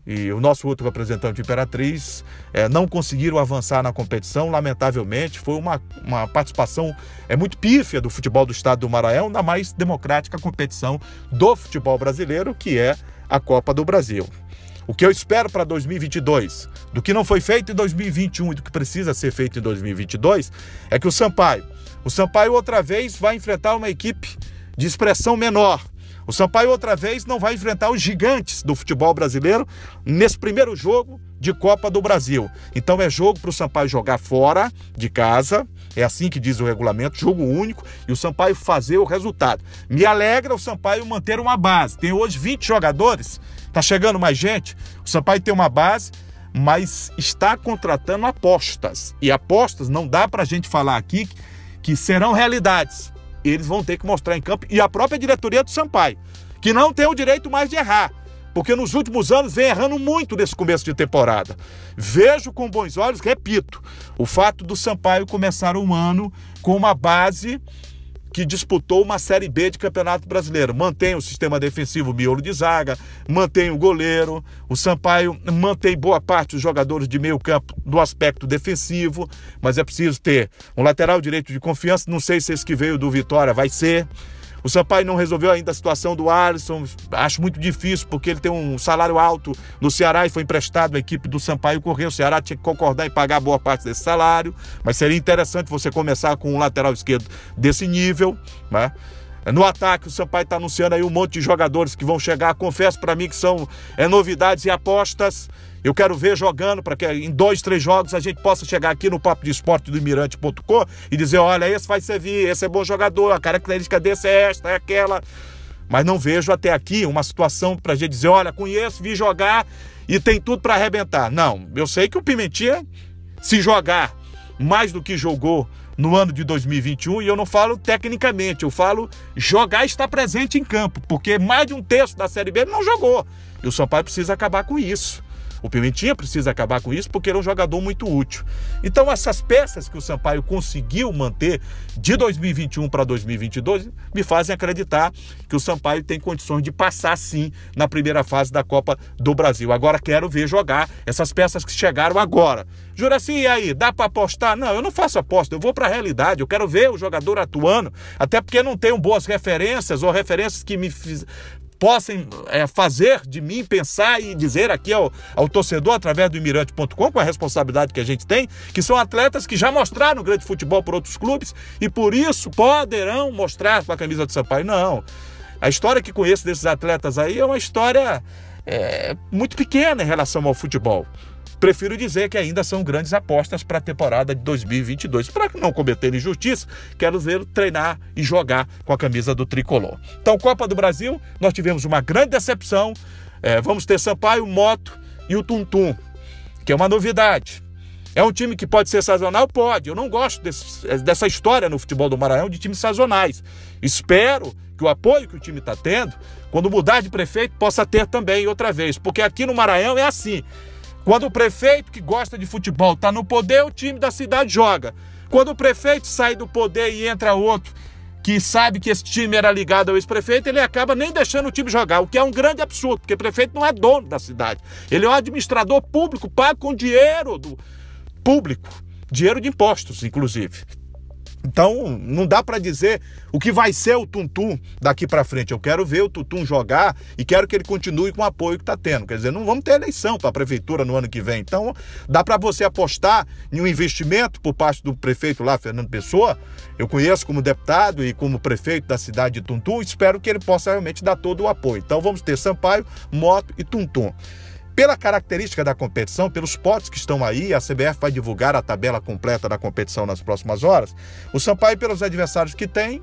e o nosso outro representante, Imperatriz, é, não conseguiram avançar na competição, lamentavelmente. Foi uma, uma participação é, muito pífia do futebol do estado do Maranhão na mais democrática competição do futebol brasileiro, que é a Copa do Brasil. O que eu espero para 2022, do que não foi feito em 2021 e do que precisa ser feito em 2022, é que o Sampaio, o Sampaio outra vez vai enfrentar uma equipe de expressão menor, o Sampaio outra vez não vai enfrentar os gigantes do futebol brasileiro nesse primeiro jogo de Copa do Brasil. Então é jogo para o Sampaio jogar fora de casa, é assim que diz o regulamento, jogo único, e o Sampaio fazer o resultado. Me alegra o Sampaio manter uma base. Tem hoje 20 jogadores, tá chegando mais gente. O Sampaio tem uma base, mas está contratando apostas. E apostas não dá para a gente falar aqui que serão realidades eles vão ter que mostrar em campo, e a própria diretoria do Sampaio, que não tem o direito mais de errar, porque nos últimos anos vem errando muito nesse começo de temporada. Vejo com bons olhos, repito, o fato do Sampaio começar um ano com uma base que disputou uma Série B de Campeonato Brasileiro. Mantém o sistema defensivo miolo de zaga, mantém o goleiro, o Sampaio mantém boa parte dos jogadores de meio campo do aspecto defensivo, mas é preciso ter um lateral direito de confiança, não sei se esse que veio do Vitória vai ser, o Sampaio não resolveu ainda a situação do Alisson, acho muito difícil, porque ele tem um salário alto no Ceará e foi emprestado à equipe do Sampaio correr. O Ceará tinha que concordar em pagar boa parte desse salário, mas seria interessante você começar com um lateral esquerdo desse nível, né? No ataque, o Sampaio está anunciando aí um monte de jogadores que vão chegar. Confesso para mim que são é, novidades e apostas. Eu quero ver jogando para que em dois, três jogos a gente possa chegar aqui no Papo de Esporte do Imirante.com e dizer: olha, esse vai servir, esse é bom jogador, a característica desse é esta, é aquela. Mas não vejo até aqui uma situação para a gente dizer: olha, conheço, vi jogar e tem tudo para arrebentar. Não, eu sei que o Pimentinha, se jogar mais do que jogou no ano de 2021, e eu não falo tecnicamente, eu falo jogar e estar presente em campo, porque mais de um terço da Série B não jogou. E o São Paulo precisa acabar com isso. O Pimentinha precisa acabar com isso porque ele é um jogador muito útil. Então, essas peças que o Sampaio conseguiu manter de 2021 para 2022 me fazem acreditar que o Sampaio tem condições de passar sim na primeira fase da Copa do Brasil. Agora quero ver jogar essas peças que chegaram agora. Juraci, e aí, dá para apostar? Não, eu não faço aposta, eu vou para a realidade, eu quero ver o jogador atuando, até porque não tenho boas referências ou referências que me possam é, fazer de mim pensar e dizer aqui ao, ao torcedor através do Imirante.com, com a responsabilidade que a gente tem, que são atletas que já mostraram grande futebol por outros clubes e por isso poderão mostrar com a camisa do Sampaio. Não. A história que conheço desses atletas aí é uma história é, muito pequena em relação ao futebol. Prefiro dizer que ainda são grandes apostas para a temporada de 2022. Para não cometer injustiça, quero ver treinar e jogar com a camisa do tricolor. Então, Copa do Brasil, nós tivemos uma grande decepção. É, vamos ter Sampaio, Moto e o Tuntum, que é uma novidade. É um time que pode ser sazonal? Pode. Eu não gosto desse, dessa história no futebol do Maranhão de times sazonais. Espero que o apoio que o time está tendo, quando mudar de prefeito, possa ter também outra vez. Porque aqui no Maranhão é assim. Quando o prefeito que gosta de futebol está no poder, o time da cidade joga. Quando o prefeito sai do poder e entra outro que sabe que esse time era ligado ao ex-prefeito, ele acaba nem deixando o time jogar, o que é um grande absurdo, porque o prefeito não é dono da cidade. Ele é um administrador público, pago com dinheiro do público, dinheiro de impostos, inclusive. Então, não dá para dizer o que vai ser o Tuntum daqui para frente. Eu quero ver o Tuntum jogar e quero que ele continue com o apoio que está tendo. Quer dizer, não vamos ter eleição para a prefeitura no ano que vem. Então, dá para você apostar em um investimento por parte do prefeito lá, Fernando Pessoa. Eu conheço como deputado e como prefeito da cidade de Tuntum. Espero que ele possa realmente dar todo o apoio. Então, vamos ter Sampaio, Moto e Tuntum. Pela característica da competição, pelos potes que estão aí, a CBF vai divulgar a tabela completa da competição nas próximas horas. O Sampaio, pelos adversários que tem,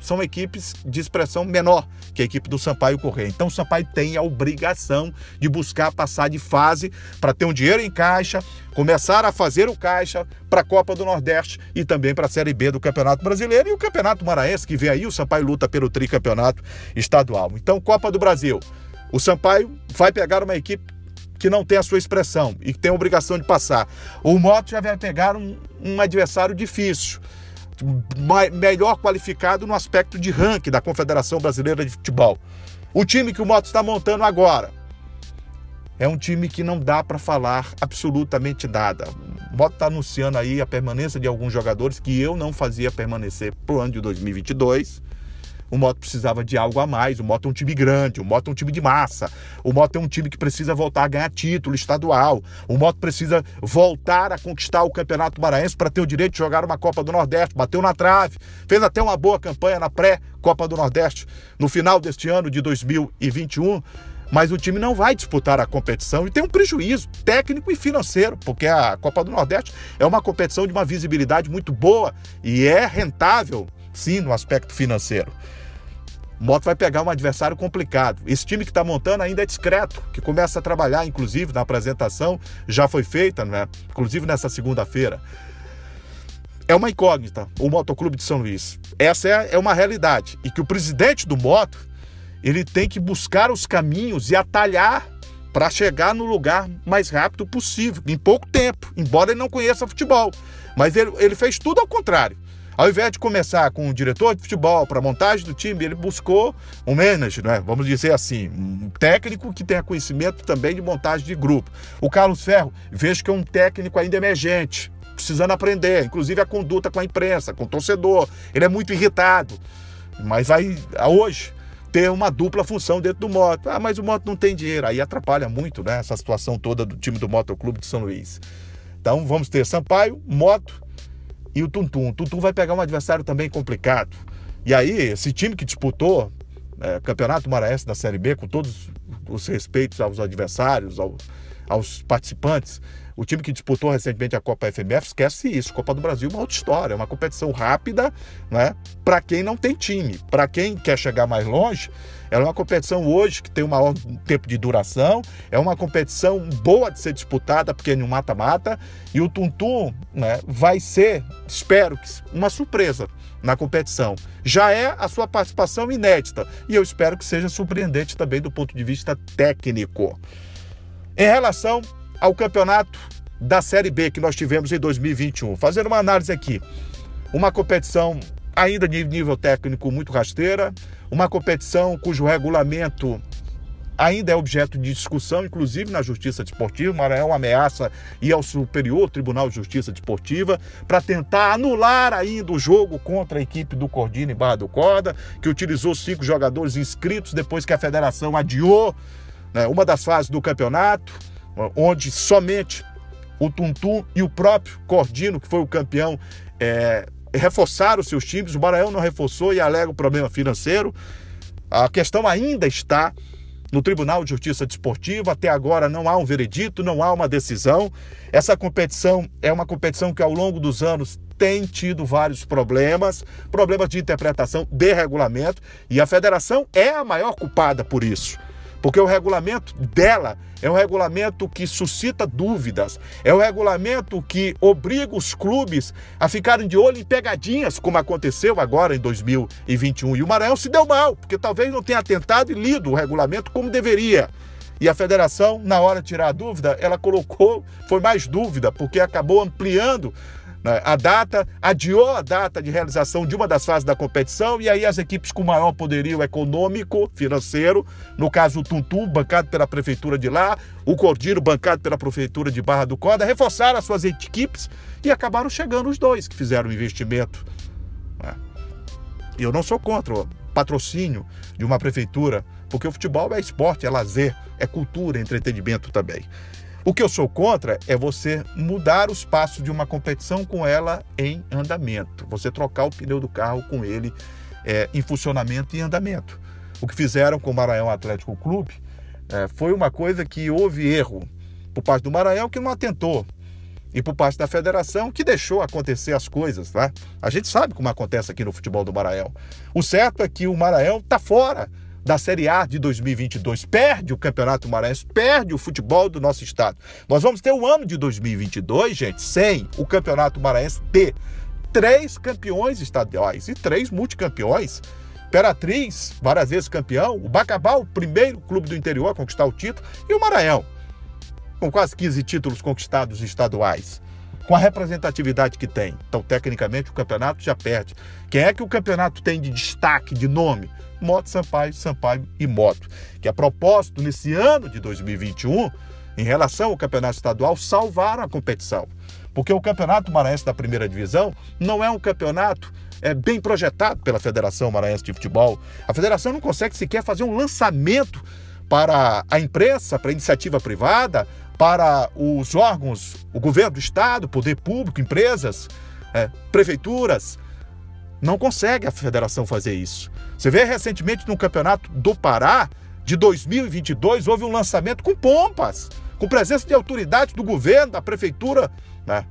são equipes de expressão menor que a equipe do Sampaio Correia. Então o Sampaio tem a obrigação de buscar passar de fase para ter um dinheiro em caixa, começar a fazer o caixa para a Copa do Nordeste e também para a Série B do Campeonato Brasileiro e o Campeonato Maranhense que vem aí, o Sampaio luta pelo tricampeonato estadual. Então Copa do Brasil, o Sampaio vai pegar uma equipe que não tem a sua expressão e que tem a obrigação de passar. O Moto já vai pegar um, um adversário difícil, melhor qualificado no aspecto de ranking da Confederação Brasileira de Futebol. O time que o Moto está montando agora é um time que não dá para falar absolutamente nada. O Moto está anunciando aí a permanência de alguns jogadores que eu não fazia permanecer para o ano de 2022 o Moto precisava de algo a mais. O Moto é um time grande, o Moto é um time de massa. O Moto é um time que precisa voltar a ganhar título estadual. O Moto precisa voltar a conquistar o Campeonato Maranhense para ter o direito de jogar uma Copa do Nordeste. Bateu na trave, fez até uma boa campanha na pré-Copa do Nordeste no final deste ano de 2021 mas o time não vai disputar a competição e tem um prejuízo técnico e financeiro, porque a Copa do Nordeste é uma competição de uma visibilidade muito boa e é rentável, sim, no aspecto financeiro. Moto vai pegar um adversário complicado. Esse time que está montando ainda é discreto, que começa a trabalhar, inclusive, na apresentação, já foi feita, né? inclusive nessa segunda-feira. É uma incógnita o Motoclube de São Luís. Essa é, é uma realidade. E que o presidente do Moto, ele tem que buscar os caminhos e atalhar para chegar no lugar mais rápido possível, em pouco tempo, embora ele não conheça futebol. Mas ele, ele fez tudo ao contrário. Ao invés de começar com o diretor de futebol para montagem do time, ele buscou um manager, né? vamos dizer assim, um técnico que tenha conhecimento também de montagem de grupo. O Carlos Ferro, vejo que é um técnico ainda emergente, precisando aprender, inclusive a conduta com a imprensa, com o torcedor. Ele é muito irritado, mas vai hoje ter uma dupla função dentro do Moto. Ah, mas o Moto não tem dinheiro. Aí atrapalha muito né, essa situação toda do time do Motoclube de São Luís. Então vamos ter Sampaio, Moto e o Tuntum. O Tuntum vai pegar um adversário também complicado. E aí, esse time que disputou é, Campeonato Maranhense da Série B, com todos os respeitos aos adversários, ao, aos participantes, o time que disputou recentemente a Copa FMF, esquece isso. Copa do Brasil é uma outra história, é uma competição rápida, né? Para quem não tem time. Para quem quer chegar mais longe, ela é uma competição hoje que tem um maior tempo de duração, é uma competição boa de ser disputada, porque é no mata-mata, e o Tuntum né, vai ser, espero que, uma surpresa na competição. Já é a sua participação inédita, e eu espero que seja surpreendente também do ponto de vista técnico. Em relação ao campeonato da Série B que nós tivemos em 2021, fazendo uma análise aqui, uma competição ainda de nível técnico muito rasteira, uma competição cujo regulamento ainda é objeto de discussão, inclusive na Justiça Desportiva. Maranhão ameaça ir ao Superior Tribunal de Justiça Desportiva para tentar anular ainda o jogo contra a equipe do Cordino e Barra do Corda, que utilizou cinco jogadores inscritos depois que a federação adiou né, uma das fases do campeonato, onde somente o Tuntum e o próprio Cordino, que foi o campeão, é, reforçaram seus times, o Maranhão não reforçou e alega o problema financeiro. A questão ainda está no Tribunal de Justiça Desportiva, até agora não há um veredito, não há uma decisão. Essa competição é uma competição que ao longo dos anos tem tido vários problemas, problemas de interpretação de regulamento, e a federação é a maior culpada por isso. Porque o regulamento dela é um regulamento que suscita dúvidas, é um regulamento que obriga os clubes a ficarem de olho em pegadinhas, como aconteceu agora em 2021. E o Maranhão se deu mal, porque talvez não tenha atentado e lido o regulamento como deveria. E a federação, na hora de tirar a dúvida, ela colocou, foi mais dúvida, porque acabou ampliando a data, adiou a data de realização de uma das fases da competição e aí as equipes com maior poderio econômico, financeiro, no caso o Tuntum, bancado pela prefeitura de lá, o Cordiro, bancado pela prefeitura de Barra do Corda, reforçaram as suas equipes e acabaram chegando os dois que fizeram o investimento. Né. Eu não sou contra o patrocínio de uma prefeitura, porque o futebol é esporte, é lazer, é cultura, é entretenimento também. O que eu sou contra é você mudar os passos de uma competição com ela em andamento, você trocar o pneu do carro com ele é, em funcionamento e andamento. O que fizeram com o Maranhão Atlético Clube é, foi uma coisa que houve erro por parte do Maranhão que não atentou e por parte da federação que deixou acontecer as coisas, tá? A gente sabe como acontece aqui no futebol do Maranhão. O certo é que o Maranhão está fora da Série A de 2022, perde o Campeonato Maranhense, perde o futebol do nosso estado. Nós vamos ter o ano de 2022, gente, sem o Campeonato Maranhense ter três campeões estaduais e três multicampeões. Imperatriz, várias vezes campeão, o Bacabal, primeiro clube do interior a conquistar o título, e o Maranhão, com quase 15 títulos conquistados estaduais com a representatividade que tem. Então, tecnicamente, o campeonato já perde. Quem é que o campeonato tem de destaque, de nome? Moto Sampaio, Sampaio e Moto. Que a propósito, nesse ano de 2021, em relação ao campeonato estadual, salvaram a competição. Porque o campeonato maranhense da primeira divisão não é um campeonato é, bem projetado pela Federação Maranhense de Futebol. A federação não consegue sequer fazer um lançamento para a imprensa, para a iniciativa privada, para os órgãos, o governo do estado, poder público, empresas, é, prefeituras. Não consegue a federação fazer isso. Você vê recentemente no campeonato do Pará de 2022 houve um lançamento com pompas, com presença de autoridades do governo, da prefeitura, né?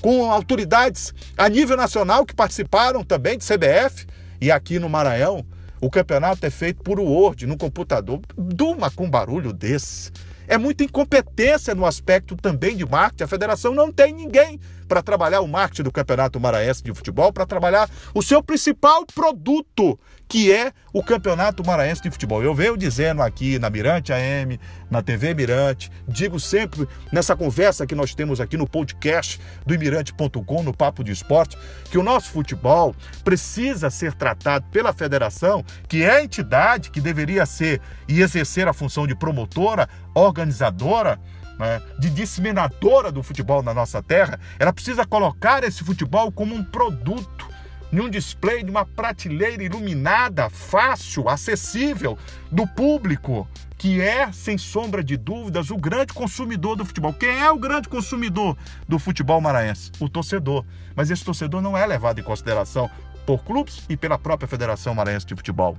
com autoridades a nível nacional que participaram também de CBF e aqui no Maranhão. O campeonato é feito por Word, no computador. Duma com barulho desse. É muita incompetência no aspecto também de marketing. A federação não tem ninguém para trabalhar o marketing do Campeonato Maranhense de Futebol, para trabalhar o seu principal produto, que é o Campeonato Maranhense de Futebol. Eu venho dizendo aqui na Mirante AM, na TV Mirante, digo sempre nessa conversa que nós temos aqui no podcast do Imirante.com, no Papo de Esporte, que o nosso futebol precisa ser tratado pela federação, que é a entidade que deveria ser e exercer a função de promotora, organizadora né, de disseminadora do futebol na nossa terra, ela precisa colocar esse futebol como um produto, em um display de uma prateleira iluminada, fácil, acessível do público, que é, sem sombra de dúvidas, o grande consumidor do futebol. Quem é o grande consumidor do futebol maranhense? O torcedor. Mas esse torcedor não é levado em consideração por clubes e pela própria Federação Maranhense de Futebol.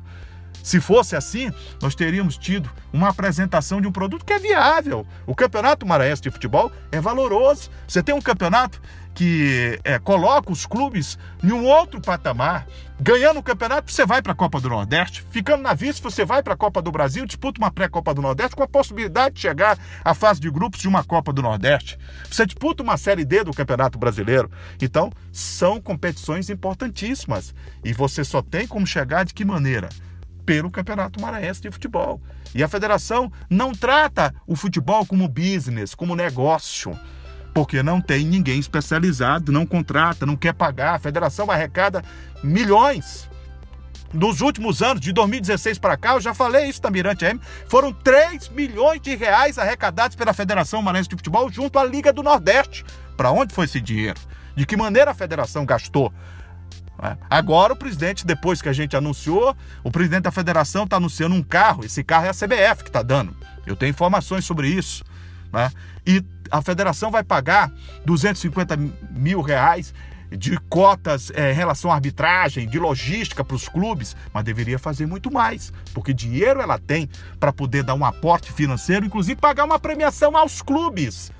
Se fosse assim, nós teríamos tido uma apresentação de um produto que é viável. O Campeonato Maranhense de Futebol é valoroso. Você tem um campeonato que é, coloca os clubes em um outro patamar. Ganhando o campeonato, você vai para a Copa do Nordeste. Ficando na vice, você vai para a Copa do Brasil, disputa uma pré-Copa do Nordeste com a possibilidade de chegar à fase de grupos de uma Copa do Nordeste. Você disputa uma Série D do Campeonato Brasileiro. Então, são competições importantíssimas. E você só tem como chegar de que maneira? Pelo Campeonato Maranhense de Futebol. E a federação não trata o futebol como business, como negócio, porque não tem ninguém especializado, não contrata, não quer pagar. A federação arrecada milhões. Nos últimos anos, de 2016 para cá, eu já falei isso da Mirante M, foram 3 milhões de reais arrecadados pela Federação Maranhense de Futebol junto à Liga do Nordeste. Para onde foi esse dinheiro? De que maneira a federação gastou? Né? Agora o presidente, depois que a gente anunciou, o presidente da federação está anunciando um carro. Esse carro é a CBF que está dando. Eu tenho informações sobre isso. Né? E a federação vai pagar 250 mil reais de cotas é, em relação à arbitragem, de logística para os clubes, mas deveria fazer muito mais, porque dinheiro ela tem para poder dar um aporte financeiro, inclusive pagar uma premiação aos clubes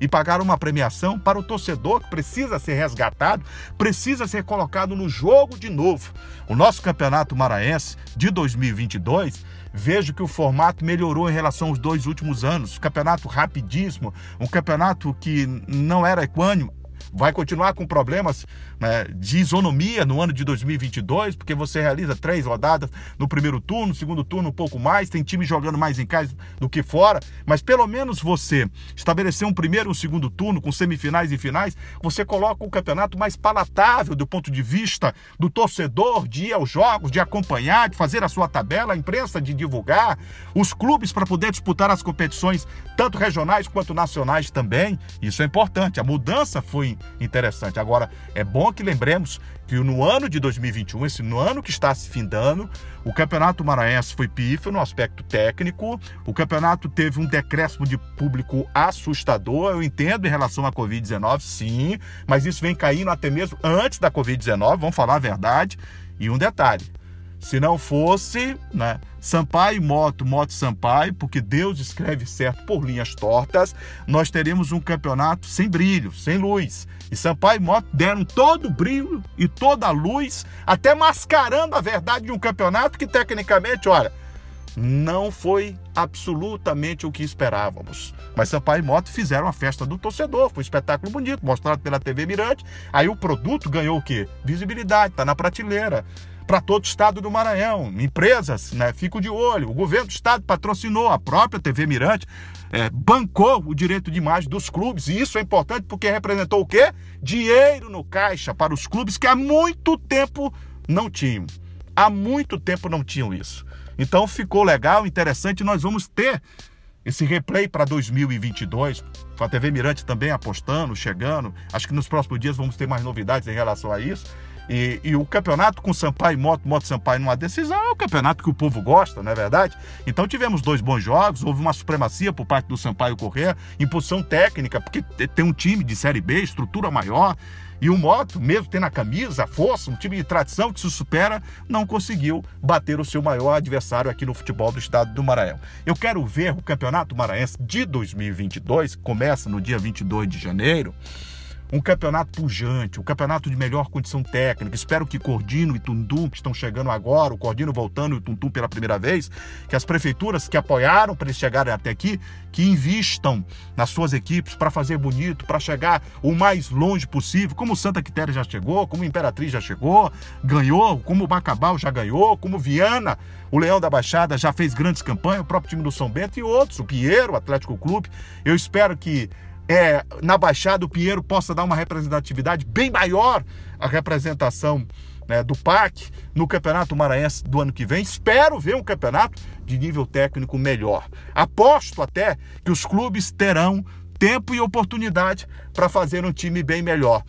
e pagar uma premiação para o torcedor que precisa ser resgatado, precisa ser colocado no jogo de novo. O nosso Campeonato Maranhense de 2022, vejo que o formato melhorou em relação aos dois últimos anos. campeonato rapidíssimo, um campeonato que não era equânime, vai continuar com problemas né, de isonomia no ano de 2022, porque você realiza três rodadas no primeiro turno, no segundo turno um pouco mais, tem time jogando mais em casa do que fora, mas pelo menos você estabelecer um primeiro e um segundo turno com semifinais e finais, você coloca o campeonato mais palatável do ponto de vista do torcedor, de ir aos jogos, de acompanhar, de fazer a sua tabela, a imprensa de divulgar, os clubes para poder disputar as competições, tanto regionais quanto nacionais também. Isso é importante. A mudança foi interessante. Agora, é bom que lembremos que no ano de 2021, esse no ano que está se findando, o Campeonato Maranhense foi pífio no aspecto técnico. O campeonato teve um decréscimo de público assustador. Eu entendo em relação à Covid-19, sim, mas isso vem caindo até mesmo antes da Covid-19, vamos falar a verdade. E um detalhe: se não fosse né, Sampaio Moto, Moto Sampaio, porque Deus escreve certo por linhas tortas, nós teremos um campeonato sem brilho, sem luz. E Sampaio e Moto deram todo o brilho e toda a luz, até mascarando a verdade de um campeonato que tecnicamente, olha, não foi absolutamente o que esperávamos. Mas Sampaio e Moto fizeram a festa do torcedor, foi um espetáculo bonito, mostrado pela TV Mirante. Aí o produto ganhou o quê? Visibilidade, está na prateleira para todo o estado do Maranhão. Empresas, né, ficam de olho. O governo do estado patrocinou, a própria TV Mirante é, bancou o direito de imagem dos clubes. E isso é importante porque representou o quê? Dinheiro no caixa para os clubes que há muito tempo não tinham. Há muito tempo não tinham isso. Então ficou legal, interessante. Nós vamos ter esse replay para 2022, com a TV Mirante também apostando, chegando. Acho que nos próximos dias vamos ter mais novidades em relação a isso. E, e, o campeonato com Sampaio e Moto, Moto Sampaio numa decisão é o campeonato que o povo gosta, não é verdade? Então tivemos dois bons jogos, houve uma supremacia por parte do Sampaio Corrêa, imposição técnica, porque tem um time de Série B, estrutura maior, e o Moto, mesmo tendo a camisa, a força, um time de tradição que se supera, não conseguiu bater o seu maior adversário aqui no futebol do estado do Maranhão. Eu quero ver o Campeonato Maranhense de 2022, que começa no dia 22 de janeiro, um campeonato pujante, um campeonato de melhor condição técnica. Espero que Cordino e Tundum, que estão chegando agora, o Cordino voltando e o Tundum pela primeira vez, que as prefeituras que apoiaram para eles chegarem até aqui, que invistam nas suas equipes para fazer bonito, para chegar o mais longe possível, como Santa Quitéria já chegou, como Imperatriz já chegou, ganhou, como o Bacabal já ganhou, como Viana, o Leão da Baixada já fez grandes campanhas, o próprio time do São Bento e outros, o Pinheiro, o Atlético Clube. Eu espero que é, na Baixada o Pinheiro possa dar uma representatividade bem maior à representação né, do PAC no Campeonato Maranhense do ano que vem. Espero ver um campeonato de nível técnico melhor. Aposto até que os clubes terão tempo e oportunidade para fazer um time bem melhor.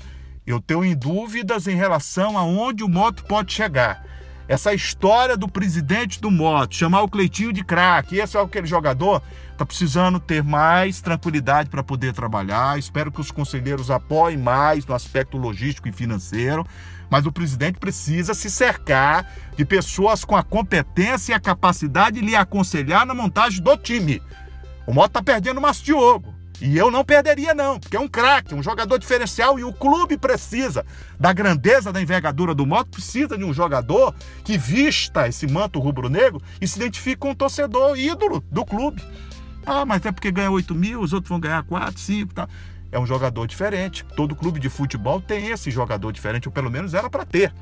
Eu tenho em dúvidas em relação a onde o Moto pode chegar. Essa história do presidente do Moto, chamar o Cleitinho de craque, esse é aquele jogador Está precisando ter mais tranquilidade para poder trabalhar. Espero que os conselheiros apoiem mais no aspecto logístico e financeiro. Mas o presidente precisa se cercar de pessoas com a competência e a capacidade de lhe aconselhar na montagem do time. O Moto está perdendo o Márcio Diogo. E eu não perderia, não, porque é um craque, um jogador diferencial e o clube precisa da grandeza, da envergadura do moto, precisa de um jogador que vista esse manto rubro-negro e se identifique com um torcedor ídolo do clube. Ah, mas é porque ganha 8 mil, os outros vão ganhar 4, 5 tá. É um jogador diferente. Todo clube de futebol tem esse jogador diferente, ou pelo menos era para ter.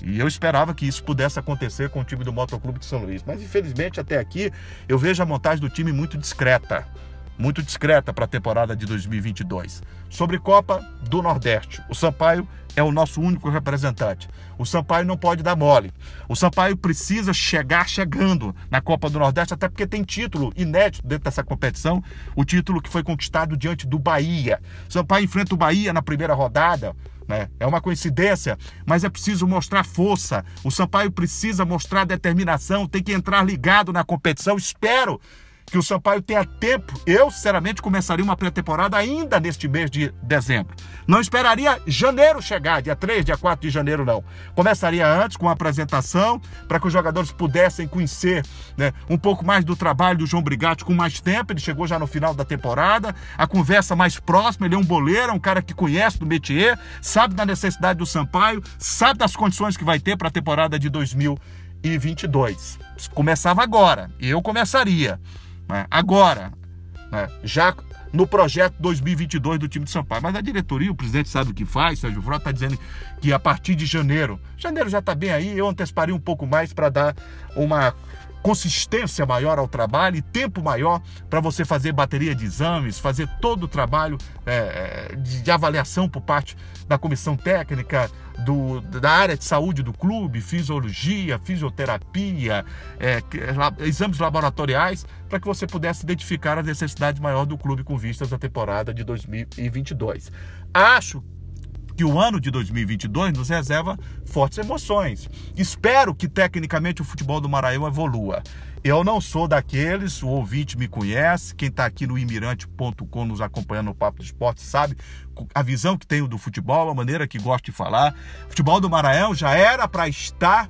E eu esperava que isso pudesse acontecer com o time do Motoclube de São Luís. Mas infelizmente até aqui eu vejo a montagem do time muito discreta muito discreta para a temporada de 2022. Sobre Copa do Nordeste, o Sampaio é o nosso único representante. O Sampaio não pode dar mole. O Sampaio precisa chegar chegando na Copa do Nordeste, até porque tem título inédito dentro dessa competição, o título que foi conquistado diante do Bahia. O Sampaio enfrenta o Bahia na primeira rodada. Né? É uma coincidência, mas é preciso mostrar força. O Sampaio precisa mostrar determinação, tem que entrar ligado na competição. Espero que o Sampaio tenha tempo. Eu, sinceramente, começaria uma pré-temporada ainda neste mês de dezembro. Não esperaria janeiro chegar, dia 3, dia 4 de janeiro, não. Começaria antes com a apresentação, para que os jogadores pudessem conhecer né, um pouco mais do trabalho do João Brigatti com mais tempo. Ele chegou já no final da temporada, a conversa mais próxima. Ele é um boleiro, é um cara que conhece do métier, sabe da necessidade do Sampaio, sabe das condições que vai ter para a temporada de 2022. Começava agora, eu começaria. Né? Agora, né? já no projeto 2022 do time de Sampaio. Mas a diretoria, o presidente sabe o que faz, Sérgio Frota está dizendo que a partir de janeiro, janeiro já está bem aí, eu anteciparia um pouco mais para dar uma consistência maior ao trabalho e tempo maior para você fazer bateria de exames, fazer todo o trabalho é, de, de, avaliação por parte da comissão técnica, do, da área de saúde do clube, fisiologia, fisioterapia, é, exames laboratoriais, para que você pudesse identificar as necessidades maiores do clube com vistas à temporada de 2022. Acho que o ano de 2022 nos reserva fortes emoções. Espero que tecnicamente o futebol do Maranhão evolua. Eu não sou daqueles, o ouvinte me conhece, quem está aqui no imirante.com nos acompanhando no Papo do Esporte sabe a visão que tenho do futebol, a maneira que gosto de falar. O futebol do Maranhão já era para estar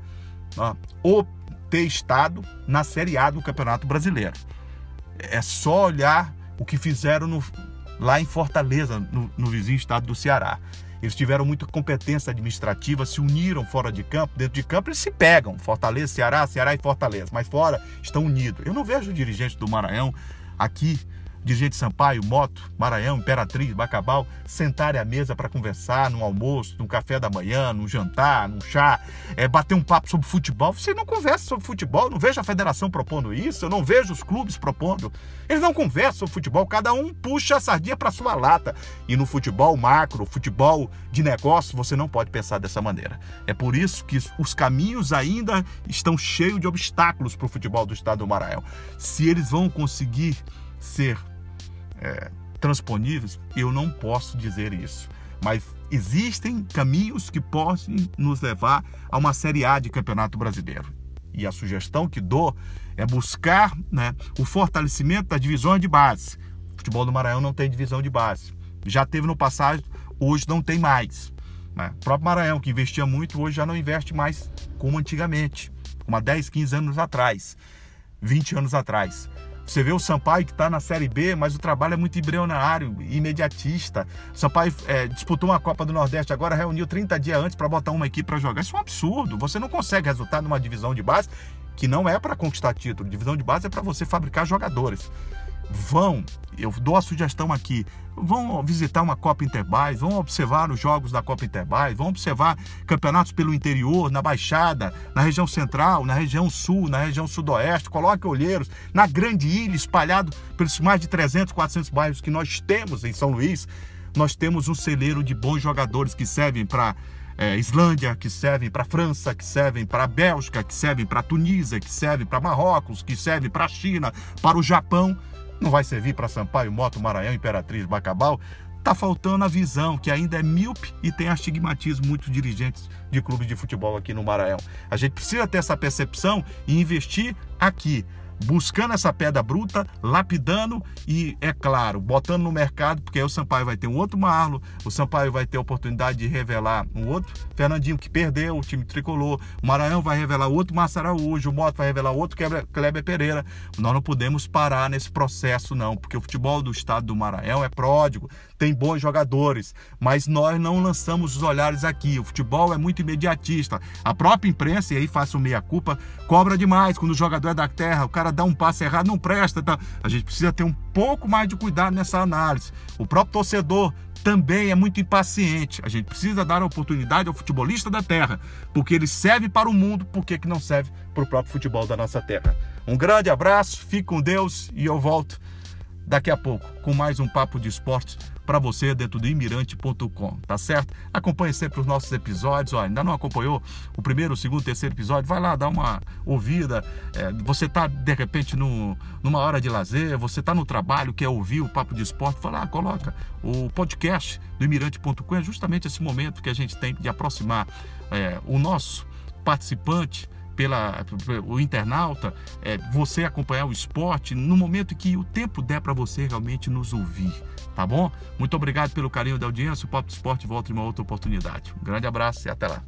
ó, ou ter estado na Série A do Campeonato Brasileiro. É só olhar o que fizeram no, lá em Fortaleza, no, no vizinho estado do Ceará. Eles tiveram muita competência administrativa, se uniram fora de campo. Dentro de campo eles se pegam. Fortaleza, Ceará, Ceará e Fortaleza. Mas fora estão unidos. Eu não vejo dirigente do Maranhão aqui dirigente Sampaio, Moto, Maranhão, Imperatriz, Bacabal, sentarem à mesa para conversar num almoço, num café da manhã, num jantar, num chá, é, bater um papo sobre futebol. Você não conversa sobre futebol, não vejo a federação propondo isso, eu não vejo os clubes propondo. Eles não conversam sobre futebol, cada um puxa a sardinha para sua lata. E no futebol macro, futebol de negócio, você não pode pensar dessa maneira. É por isso que os caminhos ainda estão cheios de obstáculos para o futebol do estado do Maranhão. Se eles vão conseguir ser é, transponíveis, eu não posso dizer isso. Mas existem caminhos que podem nos levar a uma Série A de Campeonato Brasileiro. E a sugestão que dou é buscar né, o fortalecimento das divisões de base. O futebol do Maranhão não tem divisão de base. Já teve no passado, hoje não tem mais. Né? O próprio Maranhão, que investia muito, hoje já não investe mais como antigamente, como há 10, 15 anos atrás, 20 anos atrás. Você vê o Sampaio que está na Série B, mas o trabalho é muito embrionário, imediatista. Sampaio é, disputou uma Copa do Nordeste, agora reuniu 30 dias antes para botar uma equipe para jogar. Isso é um absurdo. Você não consegue resultado numa divisão de base que não é para conquistar título. Divisão de base é para você fabricar jogadores vão, eu dou a sugestão aqui, vão visitar uma Copa Interbais, vão observar os jogos da Copa Interbais, vão observar campeonatos pelo interior, na Baixada, na região central, na região sul, na região sudoeste, coloque olheiros na grande ilha, espalhado pelos mais de 300, 400 bairros que nós temos em São Luís, nós temos um celeiro de bons jogadores que servem para é, Islândia, que servem para França, que servem para Bélgica, que servem para Tunísia, que servem para Marrocos, que servem para China, para o Japão não vai servir para Sampaio, Moto, Maranhão, Imperatriz, Bacabal. Tá faltando a visão, que ainda é míope e tem astigmatismo muitos dirigentes de clubes de futebol aqui no Maranhão. A gente precisa ter essa percepção e investir aqui buscando essa pedra bruta, lapidando e, é claro, botando no mercado, porque aí o Sampaio vai ter um outro Marlo, o Sampaio vai ter a oportunidade de revelar um outro. Fernandinho que perdeu, o time tricolor, o Maranhão vai revelar outro Márcio Araújo, o Moto vai revelar outro Kleber Pereira. Nós não podemos parar nesse processo, não, porque o futebol do estado do Maranhão é pródigo, tem bons jogadores, mas nós não lançamos os olhares aqui. O futebol é muito imediatista. A própria imprensa, e aí faço meia-culpa, cobra demais quando o jogador é da terra, o cara dá um passe errado, não presta. Tá? A gente precisa ter um pouco mais de cuidado nessa análise. O próprio torcedor também é muito impaciente. A gente precisa dar a oportunidade ao futebolista da terra, porque ele serve para o mundo, porque que não serve para o próprio futebol da nossa terra. Um grande abraço, fique com Deus e eu volto daqui a pouco com mais um papo de esporte para você dentro do imirante.com, tá certo? Acompanhe sempre os nossos episódios. Ó, ainda não acompanhou o primeiro, o segundo, o terceiro episódio? Vai lá, dá uma ouvida. É, você tá de repente no, numa hora de lazer, você tá no trabalho, quer ouvir o papo de esporte? Lá, coloca. O podcast do imirante.com é justamente esse momento que a gente tem de aproximar é, o nosso participante pela, o internauta, é, você acompanhar o esporte no momento que o tempo der para você realmente nos ouvir, tá bom? Muito obrigado pelo carinho da audiência. O Papo do Esporte volta em uma outra oportunidade. Um grande abraço e até lá.